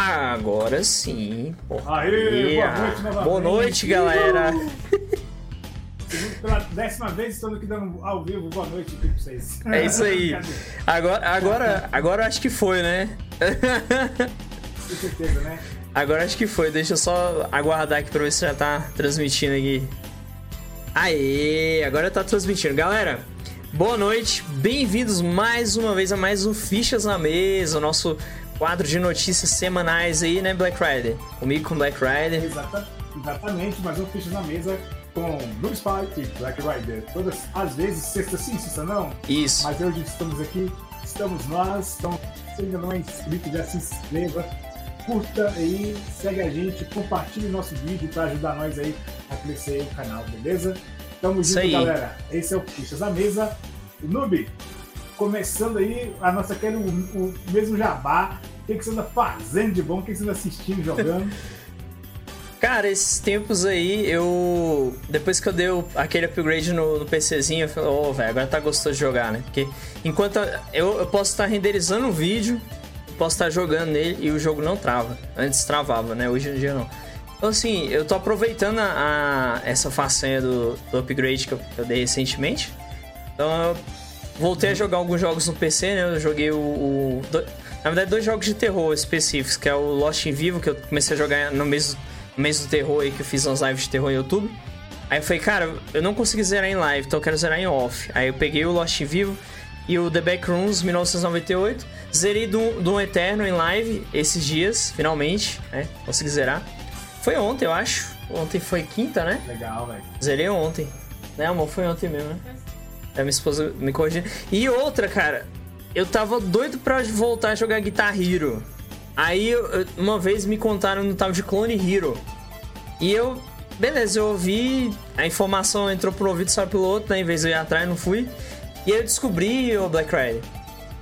Agora sim. Porra. Aê, boa noite novamente. Boa noite, galera. Pela décima vez estou aqui dando ao vivo. Boa noite aqui pra vocês. É isso aí. Agora, agora, agora acho que foi, né? Com certeza, né? Agora acho que foi. Deixa eu só aguardar aqui pra ver se já tá transmitindo aqui. Aê, agora tá transmitindo. Galera, boa noite. Bem-vindos mais uma vez a mais um Fichas na Mesa, o nosso quadro de notícias semanais aí, né, Black Rider? Comigo com Black Rider. Exata, exatamente, mais um Fichas na Mesa com Blue Spike e Black Rider. Todas as vezes, sexta sim, sexta não. Isso. Mas hoje estamos aqui, estamos nós. Então, se ainda não é inscrito, já se inscreva, curta aí, segue a gente, compartilhe nosso vídeo para ajudar nós aí a crescer o canal, beleza? Tamo Isso junto, aí. galera. Esse é o Fichas na Mesa. Noob, começando aí a nossa aquele o, o mesmo jabá. O que, que você anda fazendo de bom? O que, que você anda assistindo, jogando? Cara, esses tempos aí, eu. Depois que eu dei o- aquele upgrade no, no PCzinho, eu falei, ô, velho, agora tá gostoso de jogar, né? Porque enquanto eu, eu posso estar renderizando um vídeo, posso estar jogando nele e o jogo não trava. Antes travava, né? Hoje em dia não. Então, assim, eu tô aproveitando a, a- essa façanha do, do upgrade que eu, que eu dei recentemente. Então, eu voltei a jogar alguns jogos no PC, né? Eu joguei o. o- do- na verdade, dois jogos de terror específicos, que é o Lost in Vivo, que eu comecei a jogar no mês, no mês do terror aí, que eu fiz umas lives de terror no YouTube. Aí eu falei, cara, eu não consegui zerar em live, então eu quero zerar em off. Aí eu peguei o Lost in Vivo e o The Backrooms 1998. Zerei do, do Eterno em live esses dias, finalmente, né? Consegui zerar. Foi ontem, eu acho. Ontem foi quinta, né? Legal, velho. Zerei ontem. Né, amor? Foi ontem mesmo, né? Aí minha esposa me corrigindo. E outra, cara, eu tava doido pra voltar a jogar Guitar Hero. Aí, uma vez me contaram no tal de Clone Hero. E eu, beleza, eu ouvi, a informação entrou um ouvido, saiu pelo outro, né? Em vez de eu ir atrás, não fui. E aí eu descobri, o Black Rider,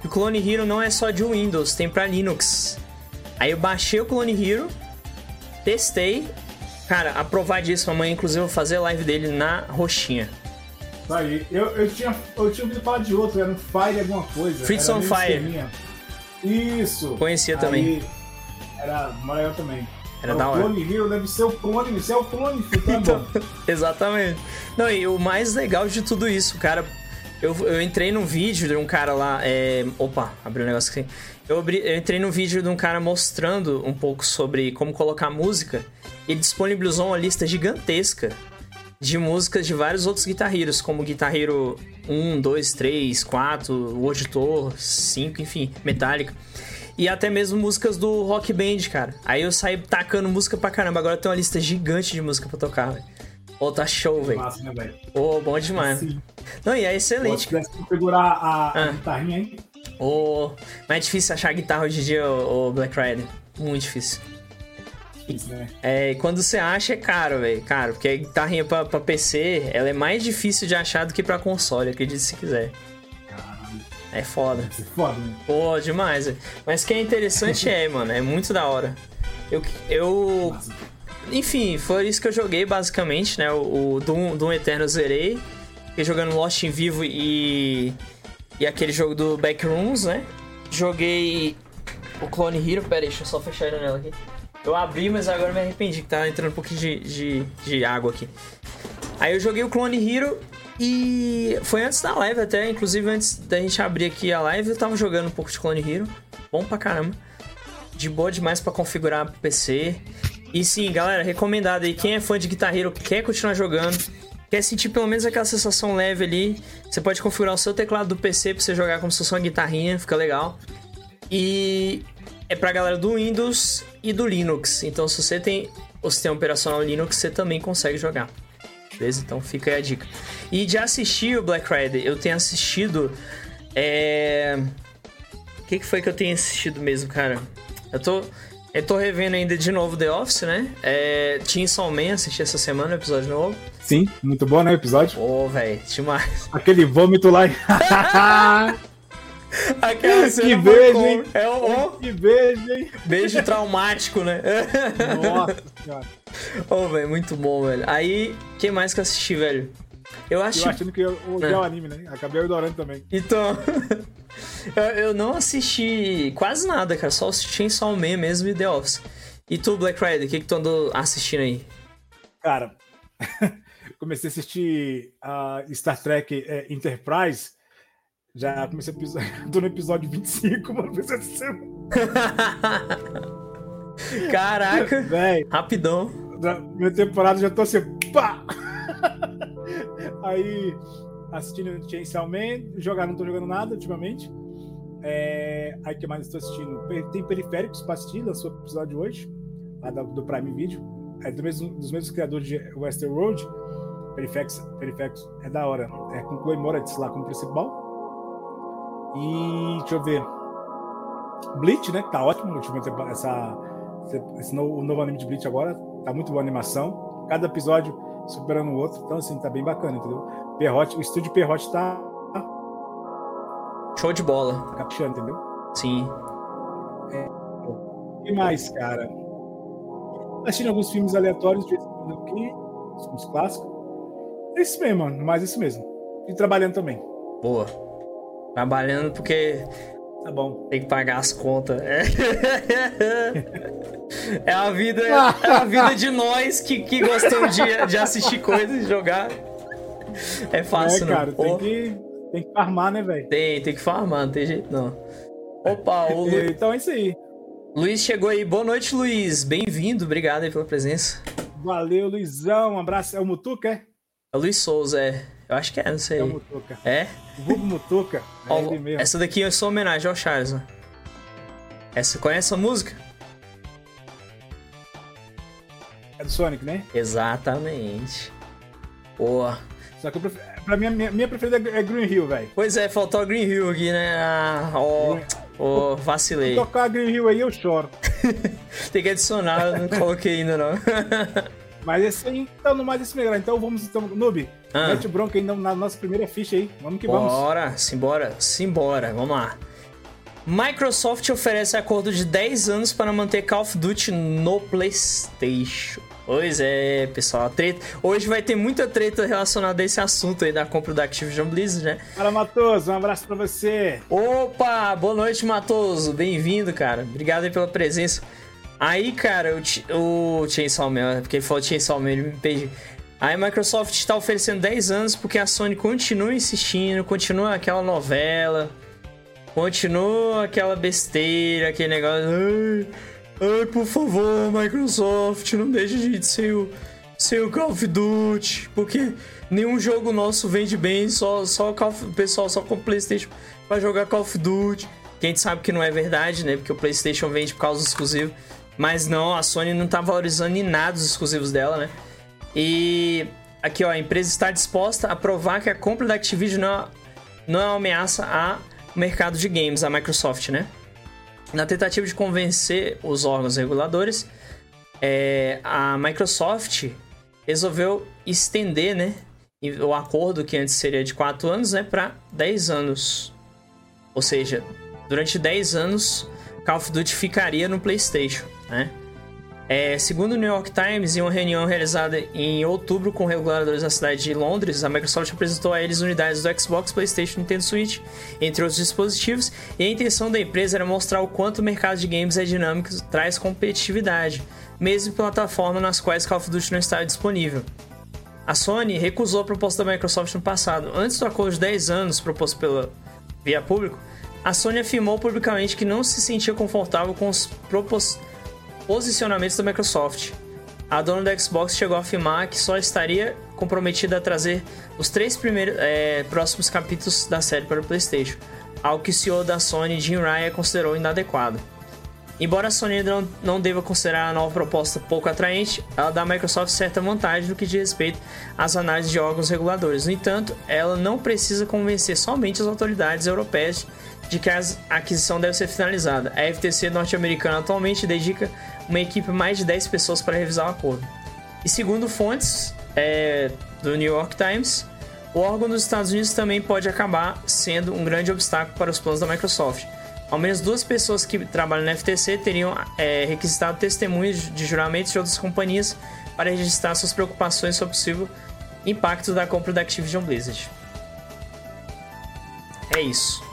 que o Clone Hero não é só de Windows, tem pra Linux. Aí eu baixei o Clone Hero, testei. Cara, aprovadíssimo. Amanhã, inclusive, eu vou fazer live dele na roxinha. Isso aí. Eu, eu, tinha, eu tinha ouvido falar de outro, era um Fire alguma coisa. Fritz on Fire. esqueminha. Isso. Conhecia Aí, também. Era maior também. Era o da hora. Clone Hero deve ser o clone, se é o clone, tá Então, bom. exatamente. Não, e o mais legal de tudo isso, cara. Eu, eu entrei num vídeo de um cara lá. É... Opa, abriu um negócio aqui. Eu, abri- eu entrei num vídeo de um cara mostrando um pouco sobre como colocar música. Ele disponibilizou uma lista gigantesca de músicas de vários outros guitarreiros, como Guitar Hero 1, 2, 3, 4, o Auditor, 5, enfim, Metallica. E até mesmo músicas do Rock Band, cara. Aí eu saí tacando música pra caramba. Agora tem uma lista gigante de música pra tocar, velho. Ô, tá show, velho. Né, velho? Ô, bom demais. Sim. Não, e é Pô, excelente. Se pudesse configurar a, a Ah. guitarrinha, hein? Ô, mas é difícil achar guitarra hoje em dia, ô, Black Rider. Muito difícil. Isso, né? É, e quando você acha é caro, velho. Caro, porque a guitarrinha pra, pra PC, ela é mais difícil de achar do que pra console, acredite se quiser. Caralho, É foda. ser foda, né? Pô, demais, velho. Mas o que é interessante é, mano, é muito da hora. Eu, eu. Enfim, foi isso que eu joguei basicamente, né? O, o Doom, Doom Eterno eu zerei. Fiquei jogando Lost em Vivo e. E aquele jogo do Backrooms, né? Joguei o Clone Hero. Pera aí, deixa eu só fechar a janela aqui. Eu abri, mas agora me arrependi que tá entrando um pouquinho de, de, de água aqui. Aí eu joguei o Clone Hero e foi antes da live até, inclusive antes da gente abrir aqui a live, eu tava jogando um pouco de Clone Hero. Bom pra caramba. De boa demais pra configurar pro PC. E sim, galera, recomendado aí. Quem é fã de Guitar Hero, quer continuar jogando, quer sentir pelo menos aquela sensação leve ali, você pode configurar o seu teclado do PC pra você jogar como se fosse uma guitarrinha, fica legal. E é pra galera do Windows e do Linux. Então, se você tem o sistema operacional Linux, você também consegue jogar. Beleza? Então fica aí a dica. E de assistir o Black Rider, eu tenho assistido. É. O que, que foi que eu tenho assistido mesmo, cara? Eu tô. Eu tô revendo ainda de novo The Office, né? É, Chainsaw Man, assisti essa semana, episódio novo. Sim, muito bom, né, o episódio? Pô, velho, demais. Aquele vômito lá. Aquela Que cena beijo, marcou. hein? É o o que beijo, hein? beijo traumático, né? Nossa senhora. Ô, velho, muito bom, velho. Aí, quem mais que eu assisti, velho? Eu acho. Eu achando que eu odiar É. o anime, né? Acabei adorando também. Então. eu, não assisti quase nada, cara. Só assisti Chainsaw Man mesmo e The Office. E tu, Black Rider, o que, que tu andou assistindo aí? Cara, comecei a assistir a Star Trek é, Enterprise. Já comecei a. Tô no episódio 25, mano. Comecei a assistir. Caraca! Véi, Rapidão. minha temporada já tô assim, pá! Aí, assistindo Chainsaw Man, jogar não tô jogando nada ultimamente. É, aí que mais estou assistindo? Tem Periféricos pra assistir, lançou o episódio hoje, lá do, do Prime Video. É do mesmo, dos mesmos criadores de Westworld. Periféricos, Periféricos é da hora. É com Chloe Moretz lá como principal. E deixa eu ver. Bleach, né? Tá ótimo. Última temporada, essa, esse novo, o novo anime de Bleach agora. Tá muito boa a animação. Cada episódio superando o outro. Então, assim, tá bem bacana, entendeu? Perrote, o estúdio Perrote tá Show de bola. caprichando, entendeu? Sim. O que mais, cara? Assistindo alguns filmes aleatórios de aqui, os filmes clássicos. É isso mesmo, mano. Mas isso mesmo. E trabalhando também. Boa. Trabalhando porque Tá bom. tem que pagar as contas. É, é a vida, é a vida de nós que, que gostamos de, de assistir coisas e jogar. É fácil, é, não. cara, tem que, tem que farmar, né, velho? tem, tem que farmar, não tem jeito não. Opa, o Lu- Então é isso aí. Luiz chegou aí. Boa noite, Luiz. Bem-vindo. Obrigado aí pela presença. Valeu, Luizão. Um abraço. É o Mutuca, é? É o Luiz Souza, é. Eu acho que é, não sei. É o Mutuca. É? O Vulgo Mutuca. É Ó, ele mesmo. essa daqui é só homenagem ao Charles. Essa, conhece a música? É do Sonic, né? Exatamente. Boa. Só que eu prefiro... pra mim, a minha, minha preferida é Green Hill, velho. Pois é, faltou a Green Hill aqui, né? Ah, ó, ó, vacilei. Tocar Green Hill aí eu choro. Tem que adicionar, eu não coloquei ainda não. Mas esse aí, então, no mais esse melhor. Então vamos, então, Noob, Ah. mete o bronco aí na, nossa primeira ficha aí. Vamos que vamos. Bora, simbora, simbora, vamos lá. Microsoft oferece acordo de 10 anos para manter Call of Duty no PlayStation. Pois é, pessoal, a treta. Hoje vai ter muita treta relacionada a esse assunto aí da compra da Activision Blizzard, né? Fala, Matoso, um abraço pra você. Opa, boa noite, Matoso. Bem-vindo, cara. Obrigado aí pela presença. Aí, cara, o, o Chainsaw Man, é porque ele falou Chainsaw Man, ele me perdi. Aí a Microsoft está oferecendo 10 anos porque a Sony continua insistindo, continua aquela novela, continua aquela besteira, aquele negócio. Ai, ai, por favor, Microsoft, não deixe a gente sem o, sem o Call of Duty, porque nenhum jogo nosso vende bem, só, só o, pessoal só com o PlayStation vai jogar Call of Duty. Que a gente sabe que não é verdade, né? Porque o PlayStation vende por causa do exclusivo. Mas não, a Sony não tá valorizando em nada os exclusivos dela, né? E aqui, ó, a empresa está disposta a provar que a compra da Activision não é, não é uma ameaça ao mercado de games, a Microsoft, né? Na tentativa de convencer os órgãos reguladores, é, a Microsoft resolveu estender, né, o acordo que antes seria de 4 anos, né, para 10 anos. Ou seja, durante 10 anos, Call of Duty ficaria no PlayStation, né? É, segundo o New York Times, em uma reunião realizada em outubro com reguladores da cidade de Londres, a Microsoft apresentou a eles unidades do Xbox, PlayStation e Nintendo Switch, entre outros dispositivos, e a intenção da empresa era mostrar o quanto o mercado de games é dinâmico e traz competitividade, mesmo em plataformas nas quais Call of Duty não estava disponível. A Sony recusou a proposta da Microsoft no passado. Antes do acordo de 10 anos proposto pela via público, a Sony afirmou publicamente que não se sentia confortável com os propos- posicionamentos da Microsoft. A dona da Xbox chegou a afirmar que só estaria comprometida a trazer os três primeiros é, próximos capítulos da série para o PlayStation, algo que o CEO da Sony, Jim Ryan, considerou inadequado. Embora a Sony não, não deva considerar a nova proposta pouco atraente, ela dá à Microsoft certa vantagem no que diz respeito às análises de órgãos reguladores. No entanto, ela não precisa convencer somente as autoridades europeias de que a aquisição deve ser finalizada. A FTC norte-americana atualmente dedica uma equipe mais de 10 pessoas para revisar o acordo. E segundo fontes é, do New York Times, o órgão dos Estados Unidos também pode acabar sendo um grande obstáculo para os planos da Microsoft. Ao menos duas pessoas que trabalham na FTC teriam é, requisitado testemunhos de juramentos de outras companhias para registrar suas preocupações sobre possível impacto da compra da Activision Blizzard. É isso.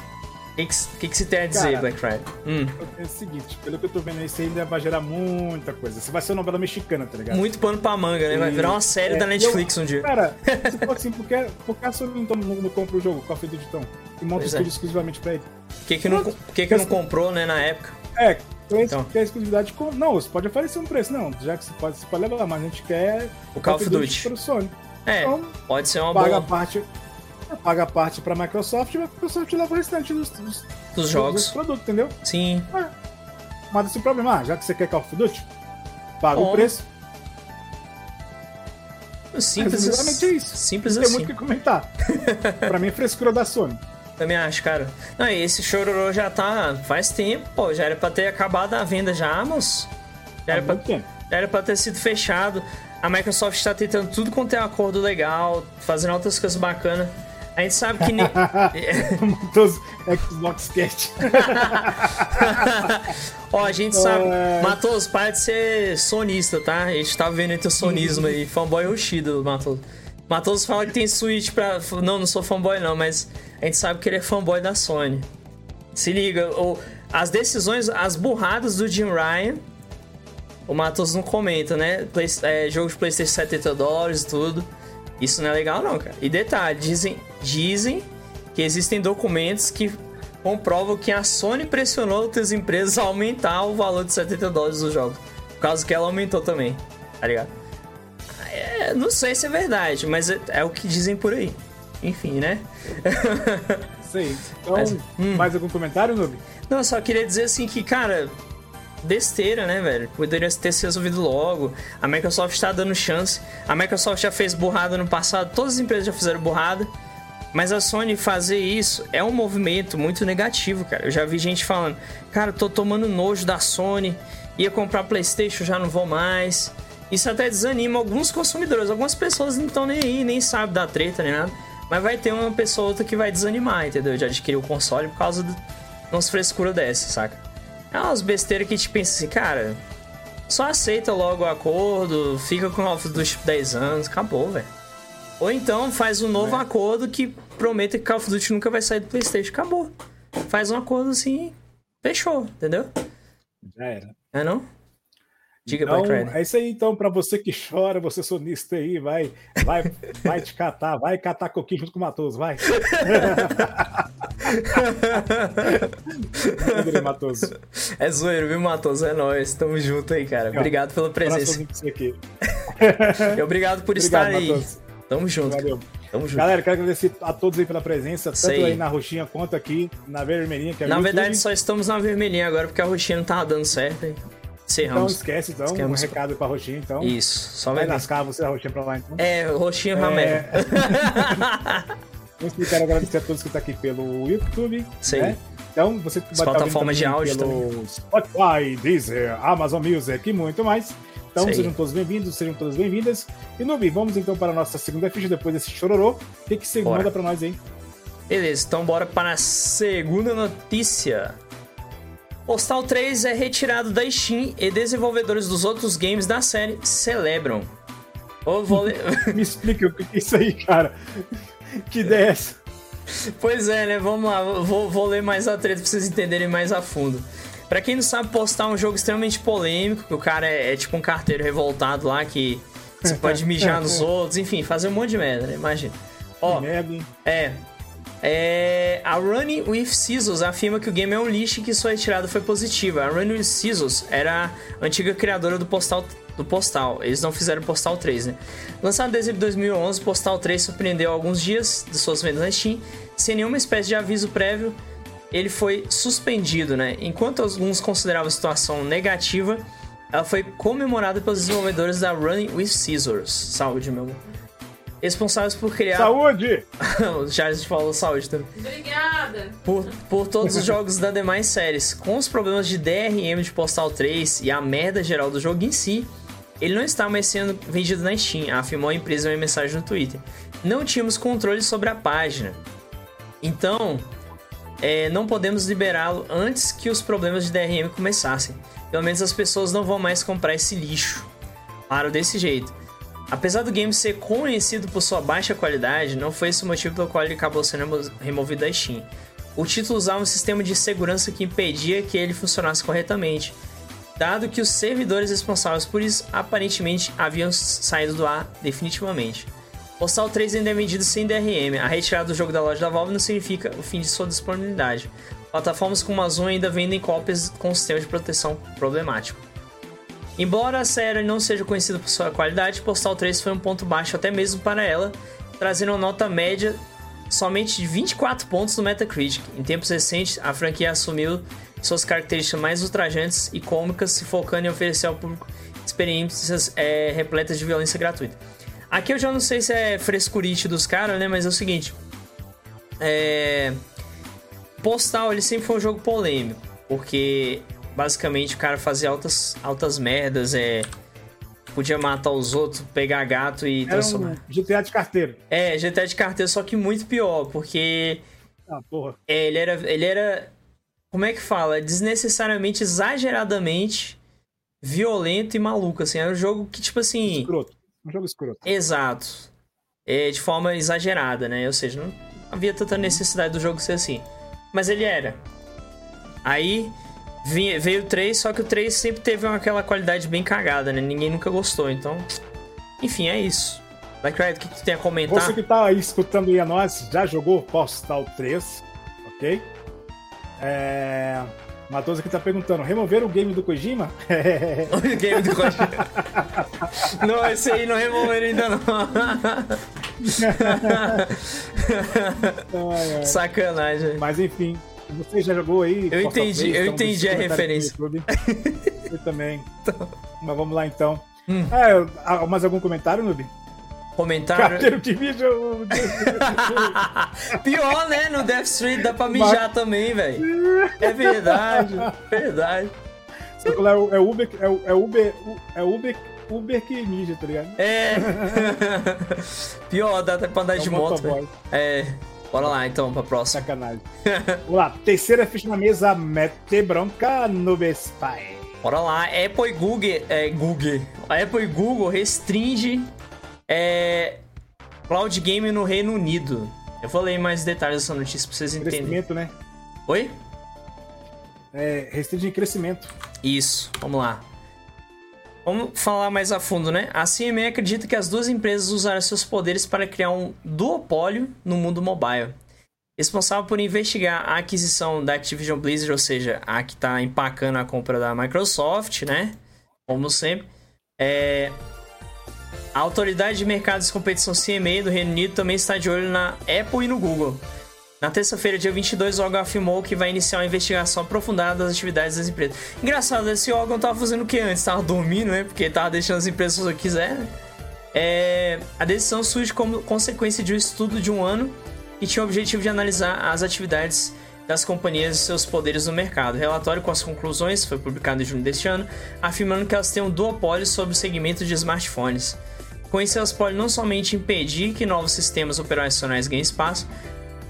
O que, que, você tem a dizer, Cara, Black Friday? Hum. É o seguinte, pelo que eu tô vendo aí, isso ainda vai gerar muita coisa. Isso vai ser uma novela mexicana, tá ligado? Muito pano pra manga, né? Vai virar uma série é, da Netflix eu, um dia. Cara, se for assim, por que, por que a Sony não, compra o jogo Call of Duty então? E monta o é. exclusivamente pra ele? Por que, que, não, que, que não comprou, né, na época? É, então. quer exclusividade com. Não, você pode oferecer um preço, não. Já que você pode, você pode levar, mas a gente quer. O Call of Duty. Pro Sony. É, então, pode ser uma paga boa. Parte, paga a parte pra Microsoft e a Microsoft leva o restante dos, dos, dos jogos. Dos produtos, entendeu? Sim. É. Mas esse problema, ah, já que você quer Call of Duty, paga Bom. o preço. Simples, é isso. Simples Não assim. Tem muito o que comentar. pra mim é frescura da Sony. Também acho, cara. Não, esse chororô já tá faz tempo, pô. Já era pra ter acabado a venda já, moço. Já era, pra, já era pra ter sido fechado. A Microsoft está tentando tudo quanto é acordo legal, fazendo outras coisas bacanas. A gente sabe que. Dos Xbox Cat. Ó, a gente sabe. É... Matos, para de ser sonista, tá? A gente tá vendo entre o sonismo aí. Fanboy Rushido, Matos. Matos fala que tem Switch pra. Não, não sou fanboy não, mas a gente sabe que ele é fanboy da Sony. Se liga, ou as decisões, as burradas do Jim Ryan. O Matos não comenta, né? Play, é, jogo de PlayStation 70 dólares e tudo. Isso não é legal, não, cara. E detalhe, dizem, dizem que existem documentos que comprovam que a Sony pressionou outras empresas a aumentar o valor de 70 dólares dos jogos. Por causa que ela aumentou também, tá ligado? É, não sei se é verdade, mas é, é, o que dizem por aí. Enfim, né? Sei. Então, mas, hum. mais algum comentário, Nubi? Não, eu só queria dizer assim que, cara, besteira, né, velho? Poderia ter se resolvido logo. A Microsoft está dando chance. A Microsoft já fez burrada no passado, todas as empresas já fizeram burrada. Mas a Sony fazer isso é um movimento muito negativo, cara. Eu já vi gente falando, cara, tô tomando nojo da Sony, ia comprar PlayStation, já não vou mais. Isso até desanima alguns consumidores. Algumas pessoas não estão nem aí, nem sabem da treta, nem nada. Mas vai ter uma pessoa ou outra que vai desanimar, entendeu? De adquirir o console por causa de umas frescuras dessa, saca? É umas besteiras que gente pensa assim, cara, só aceita logo o acordo, fica com o Call of Duty 10 anos, acabou, velho. Ou então faz um novo é. acordo que prometa que Call of Duty nunca vai sair do Playstation, acabou. Faz um acordo assim, fechou, entendeu? Já era. É não? Diga, então, É isso aí, então, para você que chora, você sonista aí, vai, vai, vai te catar, vai catar coquinho junto com o Matoso, vai. Matoso. É zoeiro, viu, Matoso? É nóis, tamo junto aí, cara. Obrigado pela presença. Aqui. e obrigado por Obrigado, estar aí. Matoso. Tamo junto. Valeu. Tamo junto. Galera, quero agradecer a todos aí pela presença, tanto Sei. aí na roxinha quanto aqui na vermelhinha. Que é na verdade, só estamos na vermelhinha agora porque a roxinha não tava dando certo. Hein? Então esquece, então, um recado pra Roxinha, então. Isso, só vai lascar você a Roxinha pra lá, então. É, Roxinha Ramé. Eu quero agradecer a todos que estão aqui pelo YouTube. Sim. Né? Então, você que vai estar de áudio pelo também. Spotify, Deezer, Amazon Music e muito mais. Então, sejam todos bem-vindos, sejam todas bem-vindas. E, Nubi, vamos então para a nossa segunda ficha depois desse chororô. O que, que você manda para nós aí? Beleza, então bora para a segunda notícia. Postal 3 é retirado da Steam e desenvolvedores dos outros games da série celebram. Oh, vou ler... Me explica o que é isso aí, cara. Que ideia é essa? Pois é, né? Vamos lá, vou, vou ler mais a treta pra vocês entenderem mais a fundo. Pra quem não sabe, Postal é um jogo extremamente polêmico, que o cara é, é tipo um carteiro revoltado lá que você pode mijar nos outros, enfim, fazer um monte de merda, né? Imagina. Ó, é, é, a Running with Scissors afirma que o game é um lixo e que sua retirada foi positiva. A Running with Scissors era a antiga criadora do Postal do Postal. Eles não fizeram Postal 3, né? Lançado em dezembro de 2011, Postal 3 surpreendeu alguns dias de suas vendas na Steam, sem nenhuma espécie de aviso prévio. Ele foi suspendido, né? Enquanto alguns consideravam a situação negativa, ela foi comemorada pelos desenvolvedores da Running with Scissors. Saúde, meu amor responsáveis por criar. Saúde! o Charles falou saúde também. Obrigada! Por, por todos os jogos da demais séries. Com os problemas de DRM de Postal 3 e a merda geral do jogo em si, ele não está mais sendo vendido na Steam, afirmou a empresa em uma mensagem no Twitter. Não tínhamos controle sobre a página. Então, é, não podemos liberá-lo antes que os problemas de DRM começassem. Pelo menos as pessoas não vão mais comprar esse lixo. Claro, desse jeito. Apesar do game ser conhecido por sua baixa qualidade, não foi esse o motivo pelo qual ele acabou sendo removido da Steam. O título usava um sistema de segurança que impedia que ele funcionasse corretamente, dado que os servidores responsáveis por isso aparentemente haviam saído do ar definitivamente. Postal 3 ainda é vendido sem DRM. A retirada do jogo da loja da Valve não significa o fim de sua disponibilidade. Plataformas como a Amazon ainda vendem cópias com sistema de proteção problemático. Embora a série não seja conhecida por sua qualidade, Postal 3 foi um ponto baixo até mesmo para ela, trazendo uma nota média somente de 24 pontos no Metacritic. Em tempos recentes, a franquia assumiu suas características mais ultrajantes e cômicas, se focando em oferecer ao público experiências é, repletas de violência gratuita. Aqui eu já não sei se é frescurite dos caras, né? Mas é o seguinte. É... Postal, ele sempre foi um jogo polêmico. Porque, basicamente, o cara fazia altas, altas merdas, é... Podia matar os outros, pegar gato e transformar. Um GTA de carteira. É, GTA de carteira, só que muito pior, porque. Ah, porra. É, ele era. Ele era. Como é que fala? Desnecessariamente, exageradamente violento e maluco, assim. Era um jogo que, tipo assim. Escroto. Um jogo escroto. Exato. É, de forma exagerada, né? Ou seja, não havia tanta necessidade do jogo ser assim. Mas ele era. Aí vinha, veio o 3, só que o 3 sempre teve aquela qualidade bem cagada, né? Ninguém nunca gostou, então. Enfim, é isso. Black Riot, o que, que tu tem a comentar? Você que tá aí escutando aí a nós, já jogou Postal 3, ok? É. Matoso aqui tá perguntando, remover o game do Kojima? o game do Kojima. não, esse aí não removeram ainda não. ai, ai. Sacanagem. Mas enfim, você já jogou aí? Eu entendi, eu então entendi a referência. Eu também. Então. Mas vamos lá então. Hum. Ah, mais algum comentário, Nubi? Comentário. Pior, né? No Death Street dá pra mijar Mas... também, velho. É verdade. verdade. É, é Uber, é, é Uber, é Uber, Uber que mija, tá ligado? É. Pior, dá até pra andar é de moto. É. Bora lá então pra próxima. Sacanagem. Vamos lá, terceira ficha na mesa, mete bronca no Spy. Bora lá, Apple e Google, é, Google. A Apple e Google restringe é, cloud game no Reino Unido. Eu vou ler mais detalhes dessa notícia pra vocês entenderem. Crescimento, né? Oi? É, restringe crescimento. Isso, vamos lá. Vamos falar mais a fundo, né? A CME acredita que as duas empresas usaram seus poderes para criar um duopólio no mundo mobile. Responsável por investigar a aquisição da Activision Blizzard, ou seja, a que está empacando a compra da Microsoft, né? Como sempre. É, a Autoridade de Mercados e Competição CMA do Reino Unido também está de olho na Apple e no Google. Na terça-feira, dia 22, o órgão afirmou que vai iniciar uma investigação aprofundada das atividades das empresas. Engraçado, esse órgão estava fazendo o que antes? Estava dormindo, né? Porque estava deixando as empresas fazer o que quiser, né? É... A decisão surge como consequência de um estudo de um ano que tinha o objetivo de analisar as atividades das companhias e seus poderes no mercado. O relatório com as conclusões foi publicado em junho deste ano, afirmando que elas têm um duopólio sobre o segmento de smartphones. Com isso, elas podem não somente impedir que novos sistemas operacionais ganhem espaço,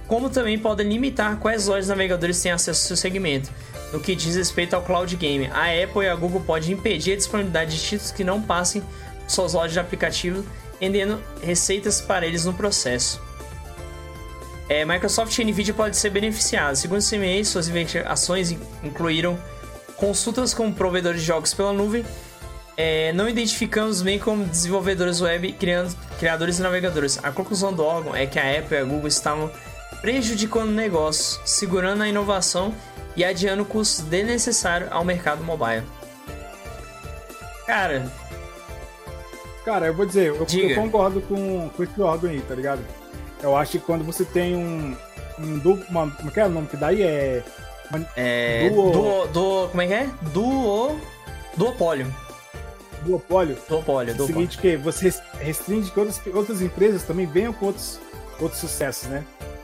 como também podem limitar quais lojas navegadores têm acesso ao seu segmento. No que diz respeito ao cloud game, a Apple e a Google podem impedir a disponibilidade de títulos que não passem suas lojas de aplicativo, rendendo receitas para eles no processo. É, Microsoft e Nvidia podem ser beneficiados. Segundo o CMA, suas investigações incluíram consultas com provedores de jogos pela nuvem, é, não identificamos bem como desenvolvedores web, criando, criadores e navegadores. A conclusão do órgão é que a Apple e a Google estavam prejudicando o negócio, segurando a inovação e adiando custos desnecessários ao mercado mobile. Cara. Cara, eu vou dizer, eu, eu concordo com, com esse órgão aí, tá ligado? Eu acho que quando você tem um. um duplo, uma, como é que é o nome que daí? É. é duo... duo, duo. Como é que é? Duo. Duopólio duopólio. Duopólio, duopólio. É o seguinte que você restringe que outras, outras empresas também venham com outros, outros sucessos, né?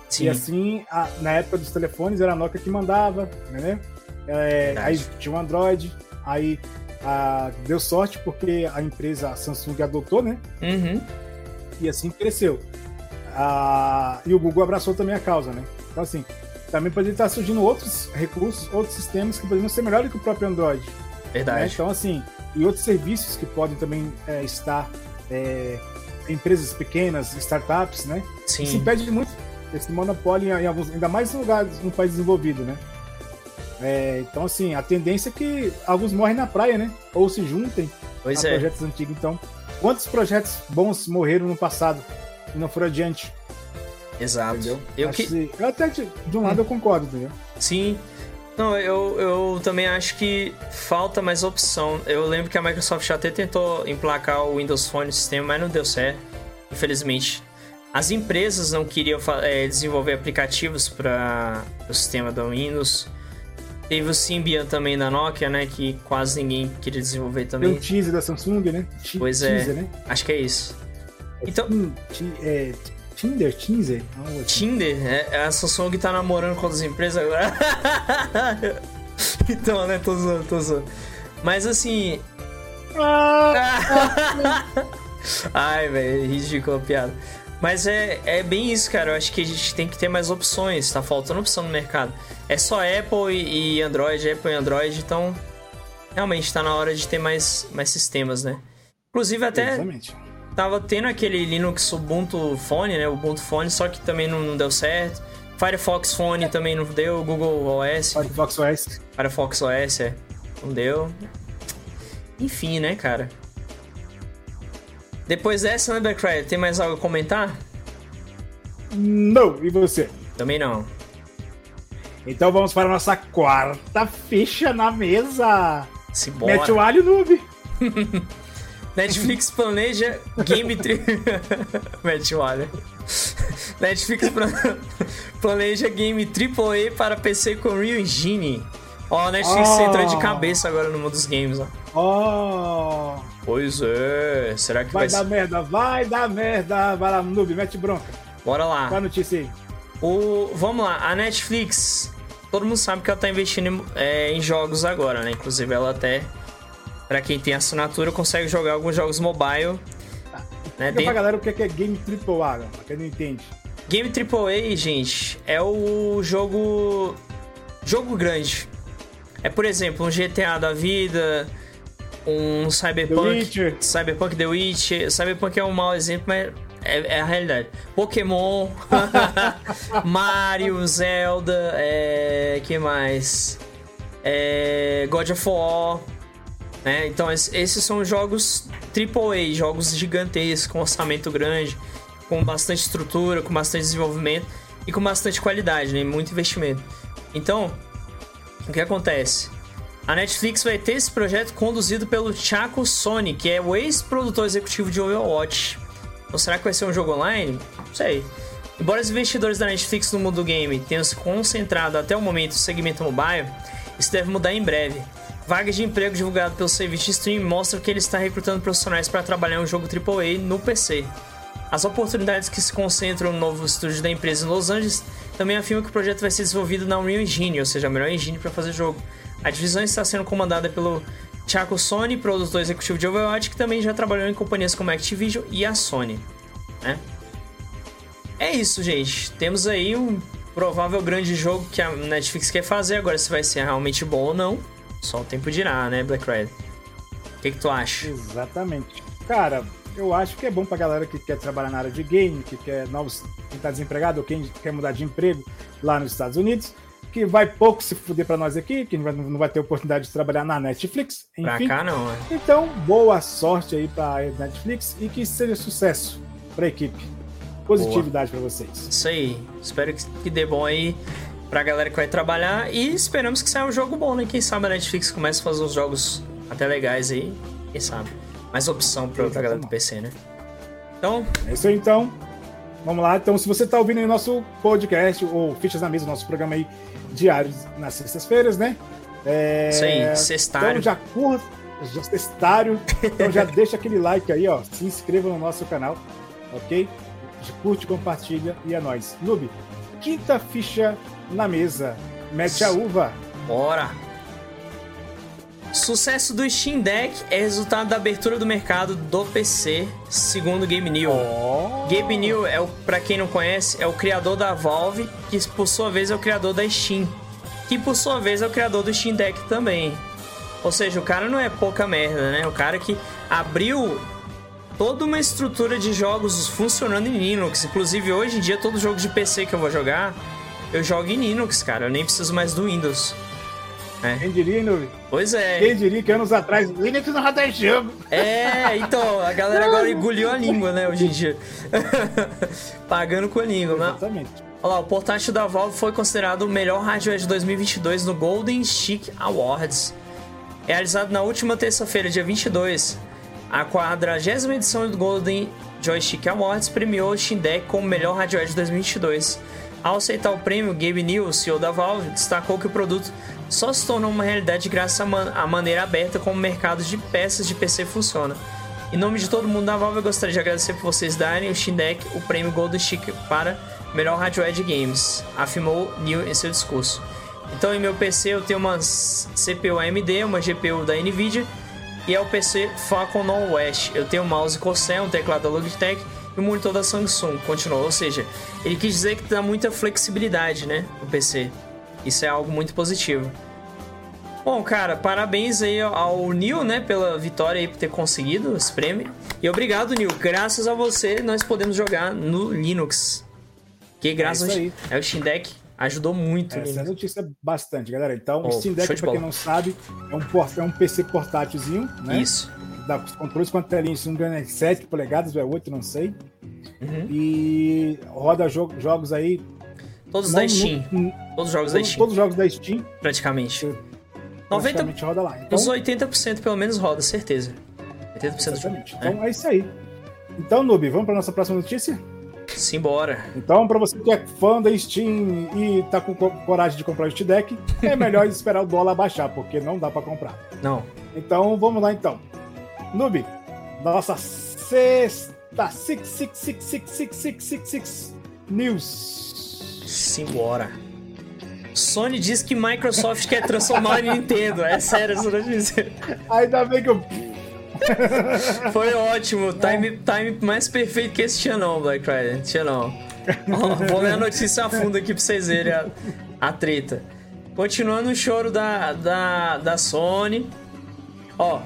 Sim. E assim, a, na época dos telefones era a Nokia que mandava, né? É, aí tinha o um Android, aí a, deu sorte porque a empresa a Samsung adotou, né? Uhum. E assim cresceu. E o Google abraçou também a causa, né? Então assim, também poderia estar surgindo outros recursos, outros sistemas que poderiam ser melhores que o próprio Android. Verdade. Né? Então assim, e outros serviços que podem também é, estar é, empresas pequenas, startups, né? Sim. Isso impede muito esse monopólio em, alguns, ainda mais em lugares no país desenvolvido, né? É, então, assim, a tendência é que alguns morrem na praia, né? Ou se juntem pois a é. projetos antigos. Então, quantos projetos bons morreram no passado e não foram adiante? Exato. Entendeu? Eu Acho que... eu até, de, de um lado, eu concordo, entendeu? Sim. Não, eu, eu também acho que falta mais opção. Eu lembro que a Microsoft até tentou emplacar o Windows Phone no sistema, mas não deu certo, infelizmente. As empresas não queriam eh, desenvolver aplicativos para o sistema do Windows. Teve o Symbian também da Nokia, né? Que quase ninguém queria desenvolver Tem o também. teaser da Samsung, né? Ti- Pois é. Teaser, né? Acho que é isso. Então, é, Tinder? Teaser? Algo assim. Tinder, é, a Samsung tá namorando com outras empresas agora. então, né? Tô zoando, tô zoando. Mas assim. Ai, velho, ridícula a piada. Mas é, é bem isso, cara. Eu acho que a gente tem que ter mais opções. Tá faltando opção no mercado. É só Apple e, e Android, Apple e Android, então. Realmente tá na hora de ter mais, mais sistemas, né? Inclusive, até Exatamente. Tava tendo aquele Linux Ubuntu Phone, né? Ubuntu Phone, só que também não, não deu certo. Firefox Phone também não deu. Google OS. Firefox OS. Firefox OS, é. Não deu. Enfim, né, cara? Depois dessa, né, Black Friday, tem mais algo a comentar? Não, e você? Também não. Então vamos para a nossa quarta ficha na mesa. Se bora. Mete o alho, noob. Netflix planeja Game Tri... Mete o alho. Netflix pla- planeja Game AAA para PC com Real Engine. Ó, a Netflix Oh. entrou de cabeça agora no mundo dos games, ó. Oh, Pois é. Será que vai vai, dar merda, vai dar merda. Vai lá, noob, mete bronca. Bora lá. Qual a notícia aí? O, vamos lá, a Netflix, todo mundo sabe que ela tá investindo em, é, em jogos agora, né? Inclusive ela até, pra quem tem assinatura, consegue jogar alguns jogos mobile. Né? Diga Dentro- pra galera o que é que é Game Triple A, pra quem não entende. Game AAA, gente, é o jogo. Jogo grande. É, por exemplo, um GTA da vida, um The Cyberpunk. Witcher. Cyberpunk The Witcher. Cyberpunk é um mau exemplo, mas é, é a realidade. Pokémon, Mario, Zelda, é. que mais? É, God of War. Né? Então, es- esses são jogos AAA, jogos gigantescos, com orçamento grande, com bastante estrutura, com bastante desenvolvimento e com bastante qualidade, né? muito investimento. Então, o que acontece? A Netflix vai ter esse projeto conduzido pelo Chaco Sony, que é o ex-produtor executivo de Overwatch. Então, será que vai ser um jogo online? Não sei. Embora os investidores da Netflix no mundo do game tenham se concentrado até o momento no segmento mobile, isso deve mudar em breve. Vagas de emprego divulgado pelo serviço de streaming mostram que ele está recrutando profissionais para trabalhar em um jogo AAA no PC. As oportunidades que se concentram no novo estúdio da empresa em Los Angeles também afirmam que o projeto vai ser desenvolvido na Unreal Engine, ou seja, a melhor engine para fazer jogo. A divisão está sendo comandada pelo Chaco Sony, produtor executivo de Overwatch, que também já trabalhou em companhias como a Activision e a Sony. né? É isso, gente. Temos aí um provável grande jogo que a Netflix quer fazer. Agora, se vai ser realmente bom ou não, só o tempo dirá, né, Black Red? O que, que tu acha? Exatamente. Cara, eu acho que é bom pra galera que quer trabalhar na área de game, que quer novos, quem tá desempregado ou quem quer mudar de emprego lá nos Estados Unidos, que vai pouco se fuder pra nós aqui, que não vai, não vai ter oportunidade de trabalhar na Netflix, Pra enfim. cá não, né? Então, boa sorte aí pra Netflix e que seja sucesso pra equipe. Positividade pra vocês. Isso aí. Espero que, que dê bom aí pra galera que vai trabalhar. E esperamos que saia um jogo bom, né? Quem sabe a Netflix comece a fazer uns jogos até legais aí. Quem sabe? Mais opção pra, pra galera do PC, né? Então, É isso aí, então. Vamos lá. Então, se você está ouvindo aí nosso podcast, ou Fichas na Mesa, nosso programa aí diário nas sextas-feiras, né? É... isso aí. Sextário. Então já curta, já sextário. Então já deixa aquele like aí, ó. Se inscreva no nosso canal, ok? Curte, compartilha e é nóis. Noob, quinta ficha na mesa. Mete a uva. Bora! Sucesso do Steam Deck é resultado da abertura do mercado do PC, segundo Game New. Ó. Gabe New, é o, pra quem não conhece, é o criador da Valve, que por sua vez é o criador da Steam. Que por sua vez é o criador do Steam Deck também. Ou seja, o cara não é pouca merda, né? O cara que abriu toda uma estrutura de jogos funcionando em Linux. Inclusive, hoje em dia, todo jogo de PC que eu vou jogar, eu jogo em Linux, cara. Eu nem preciso mais do Windows. É. Quem diria, Nubi? Pois é. Quem diria que anos atrás Linux não roda jogo? É, então, a galera agora engoliu a língua, né, hoje em dia. Pagando com a língua, né? Exatamente. Olha lá, o portátil da Valve foi considerado o melhor hardware de 2022 no Golden Stick Awards. Realizado na última terça-feira, dia 22, a 40 edição do Golden Joystick Awards premiou o Steam Deck como o melhor hardware de 2022. Ao aceitar o prêmio, Gabe New, CEO da Valve, destacou que o produto só se tornou uma realidade graças à, man maneira aberta como o mercado de peças de PC funciona. Em nome de todo mundo da Valve, eu gostaria de agradecer por vocês darem ao Steam Deck o prêmio Golden Stick para melhor hardware de games, afirmou Neil em seu discurso. Então, em meu PC eu tenho uma CPU AMD, uma GPU da Nvidia e é o PC Falcon Non West. Eu tenho um mouse Corsair, um teclado da Logitech e um monitor da Samsung. Continuou, ou seja, ele quis dizer que dá muita flexibilidade, né, o PC. Isso é algo muito positivo. Bom, cara, parabéns aí ao Neil, né, pela vitória aí por ter conseguido esse prêmio. E obrigado, Neil. Graças a você, nós podemos jogar no Linux. Que graças é, é o Steam Deck ajudou muito. Essa é notícia bastante, galera. Então, oh, o Steam Deck, pra quem não sabe, é um, é um PC portátilzinho, né? Isso. Dá os controles com a telinha, se não me é 7 polegadas ou é 8, não sei. Uhum. E roda jo jogos aí. Todos não, da Steam. No, todos os jogos todos, da Steam. Todos os jogos da Steam. Praticamente. 90, roda lá. Então, uns 80% pelo menos roda, certeza. 80% exatamente. Do... Então é. é isso aí. Então, Noob, vamos para nossa próxima notícia? Simbora. Então, para você que é fã da Steam e tá com coragem de comprar o Steam Deck, é melhor esperar o dólar baixar, porque não dá para comprar. Não. Então, vamos lá então. Noob, nossa sexta six, six, six, six, six, six, six, six news. Simbora. Sony diz que Microsoft quer transformar a Nintendo. É sério essa notícia. Ainda bem que eu Foi ótimo. Time, time mais perfeito que esse tinha não, Black Friday. Tinha não. Vou ler a notícia a fundo aqui pra vocês verem a, a treta. Continuando o choro da, da, da Sony. Ó,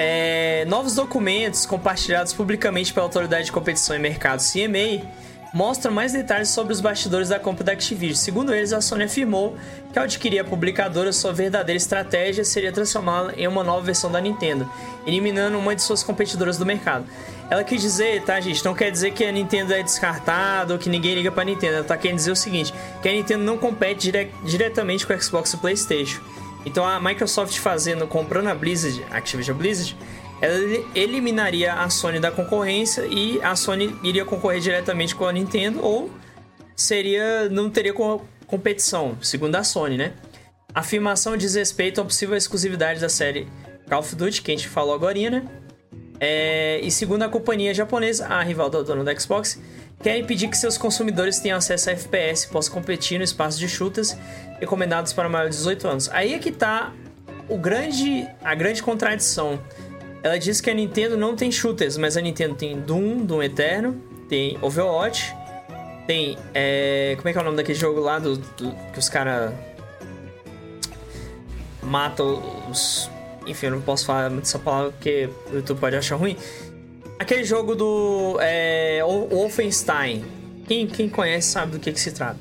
é, novos documentos compartilhados publicamente pela Autoridade de Competição e Mercado CMA mostra mais detalhes sobre os bastidores da compra da Activision. Segundo eles, a Sony afirmou que ao adquirir a publicadora, sua verdadeira estratégia seria transformá-la em uma nova versão da Nintendo, eliminando uma de suas competidoras do mercado. Ela quis dizer, tá, gente? Não quer dizer que a Nintendo é descartada ou que ninguém liga pra Nintendo. Ela tá querendo dizer o seguinte: que a Nintendo não compete dire diretamente com o Xbox e o PlayStation. Então a Microsoft fazendo, comprando a Blizzard, Activision Blizzard, ela eliminaria a Sony da concorrência e a Sony iria concorrer diretamente com a Nintendo ou seria não teria competição, segundo a Sony, né? A afirmação diz respeito à possível exclusividade da série Call of Duty, que a gente falou agora, né? É, e segundo a companhia japonesa, a rival da dona da Xbox, quer impedir que seus consumidores tenham acesso a FPS e possam competir no espaço de chutas recomendados para maiores de 18 anos. Aí é que tá o grande, a grande contradição ela diz que a Nintendo não tem shooters, mas a Nintendo tem Doom, Doom Eterno, tem Overwatch, tem. É, como é que é o nome daquele jogo lá do, do que os caras matam os. Enfim, eu não posso falar muito essa palavra porque o YouTube pode achar ruim. Aquele jogo do é, Wolfenstein. Quem, quem conhece sabe do que, que se trata.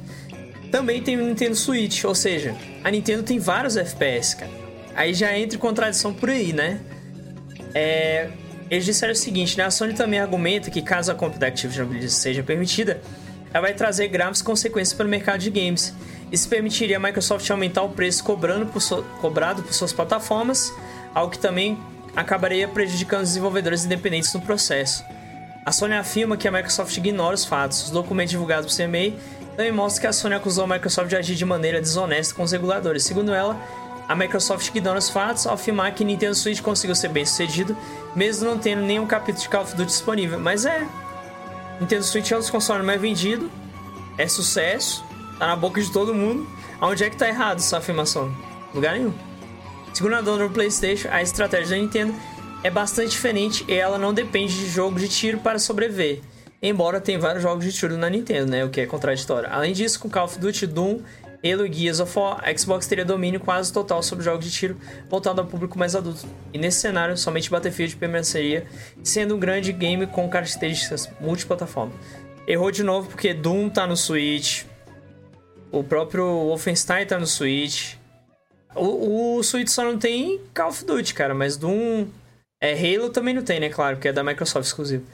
Também tem o Nintendo Switch, ou seja, a Nintendo tem vários FPS, cara. Aí já entra contradição por aí, né? É, eles disseram o seguinte, né? A Sony também argumenta que caso a compra da Activision seja permitida, ela vai trazer graves consequências para o mercado de games. Isso permitiria a Microsoft aumentar o preço cobrando por so, cobrado por suas plataformas, algo que também acabaria prejudicando os desenvolvedores independentes no processo. A Sony afirma que a Microsoft ignora os fatos. Os documentos divulgados por CMA também mostram que a Sony acusou a Microsoft de agir de maneira desonesta com os reguladores. Segundo ela, a Microsoft ignora os fatos ao afirmar que Nintendo Switch conseguiu ser bem sucedido, mesmo não tendo nenhum capítulo de Call of Duty disponível. Mas é. Nintendo Switch é um dos consoles mais vendidos, é sucesso, tá na boca de todo mundo. Aonde é que tá errado essa afirmação? Lugar nenhum. Segundo a dona do PlayStation, a estratégia da Nintendo é bastante diferente e ela não depende de jogo de tiro para sobreviver. Embora tenha vários jogos de tiro na Nintendo, né? O que é contraditório. Além disso, com Call of Duty, Doom Halo e Gears of War, a Xbox teria domínio quase total sobre jogos de tiro voltado ao público mais adulto. E nesse cenário, somente Battlefield permaneceria sendo um grande game com características multiplataforma. Errou de novo porque Doom tá no Switch, o próprio Wolfenstein tá no Switch. O, o Switch só não tem Call of Duty, cara, mas Doom... É, Halo também não tem, né? Claro, porque é da Microsoft exclusivo.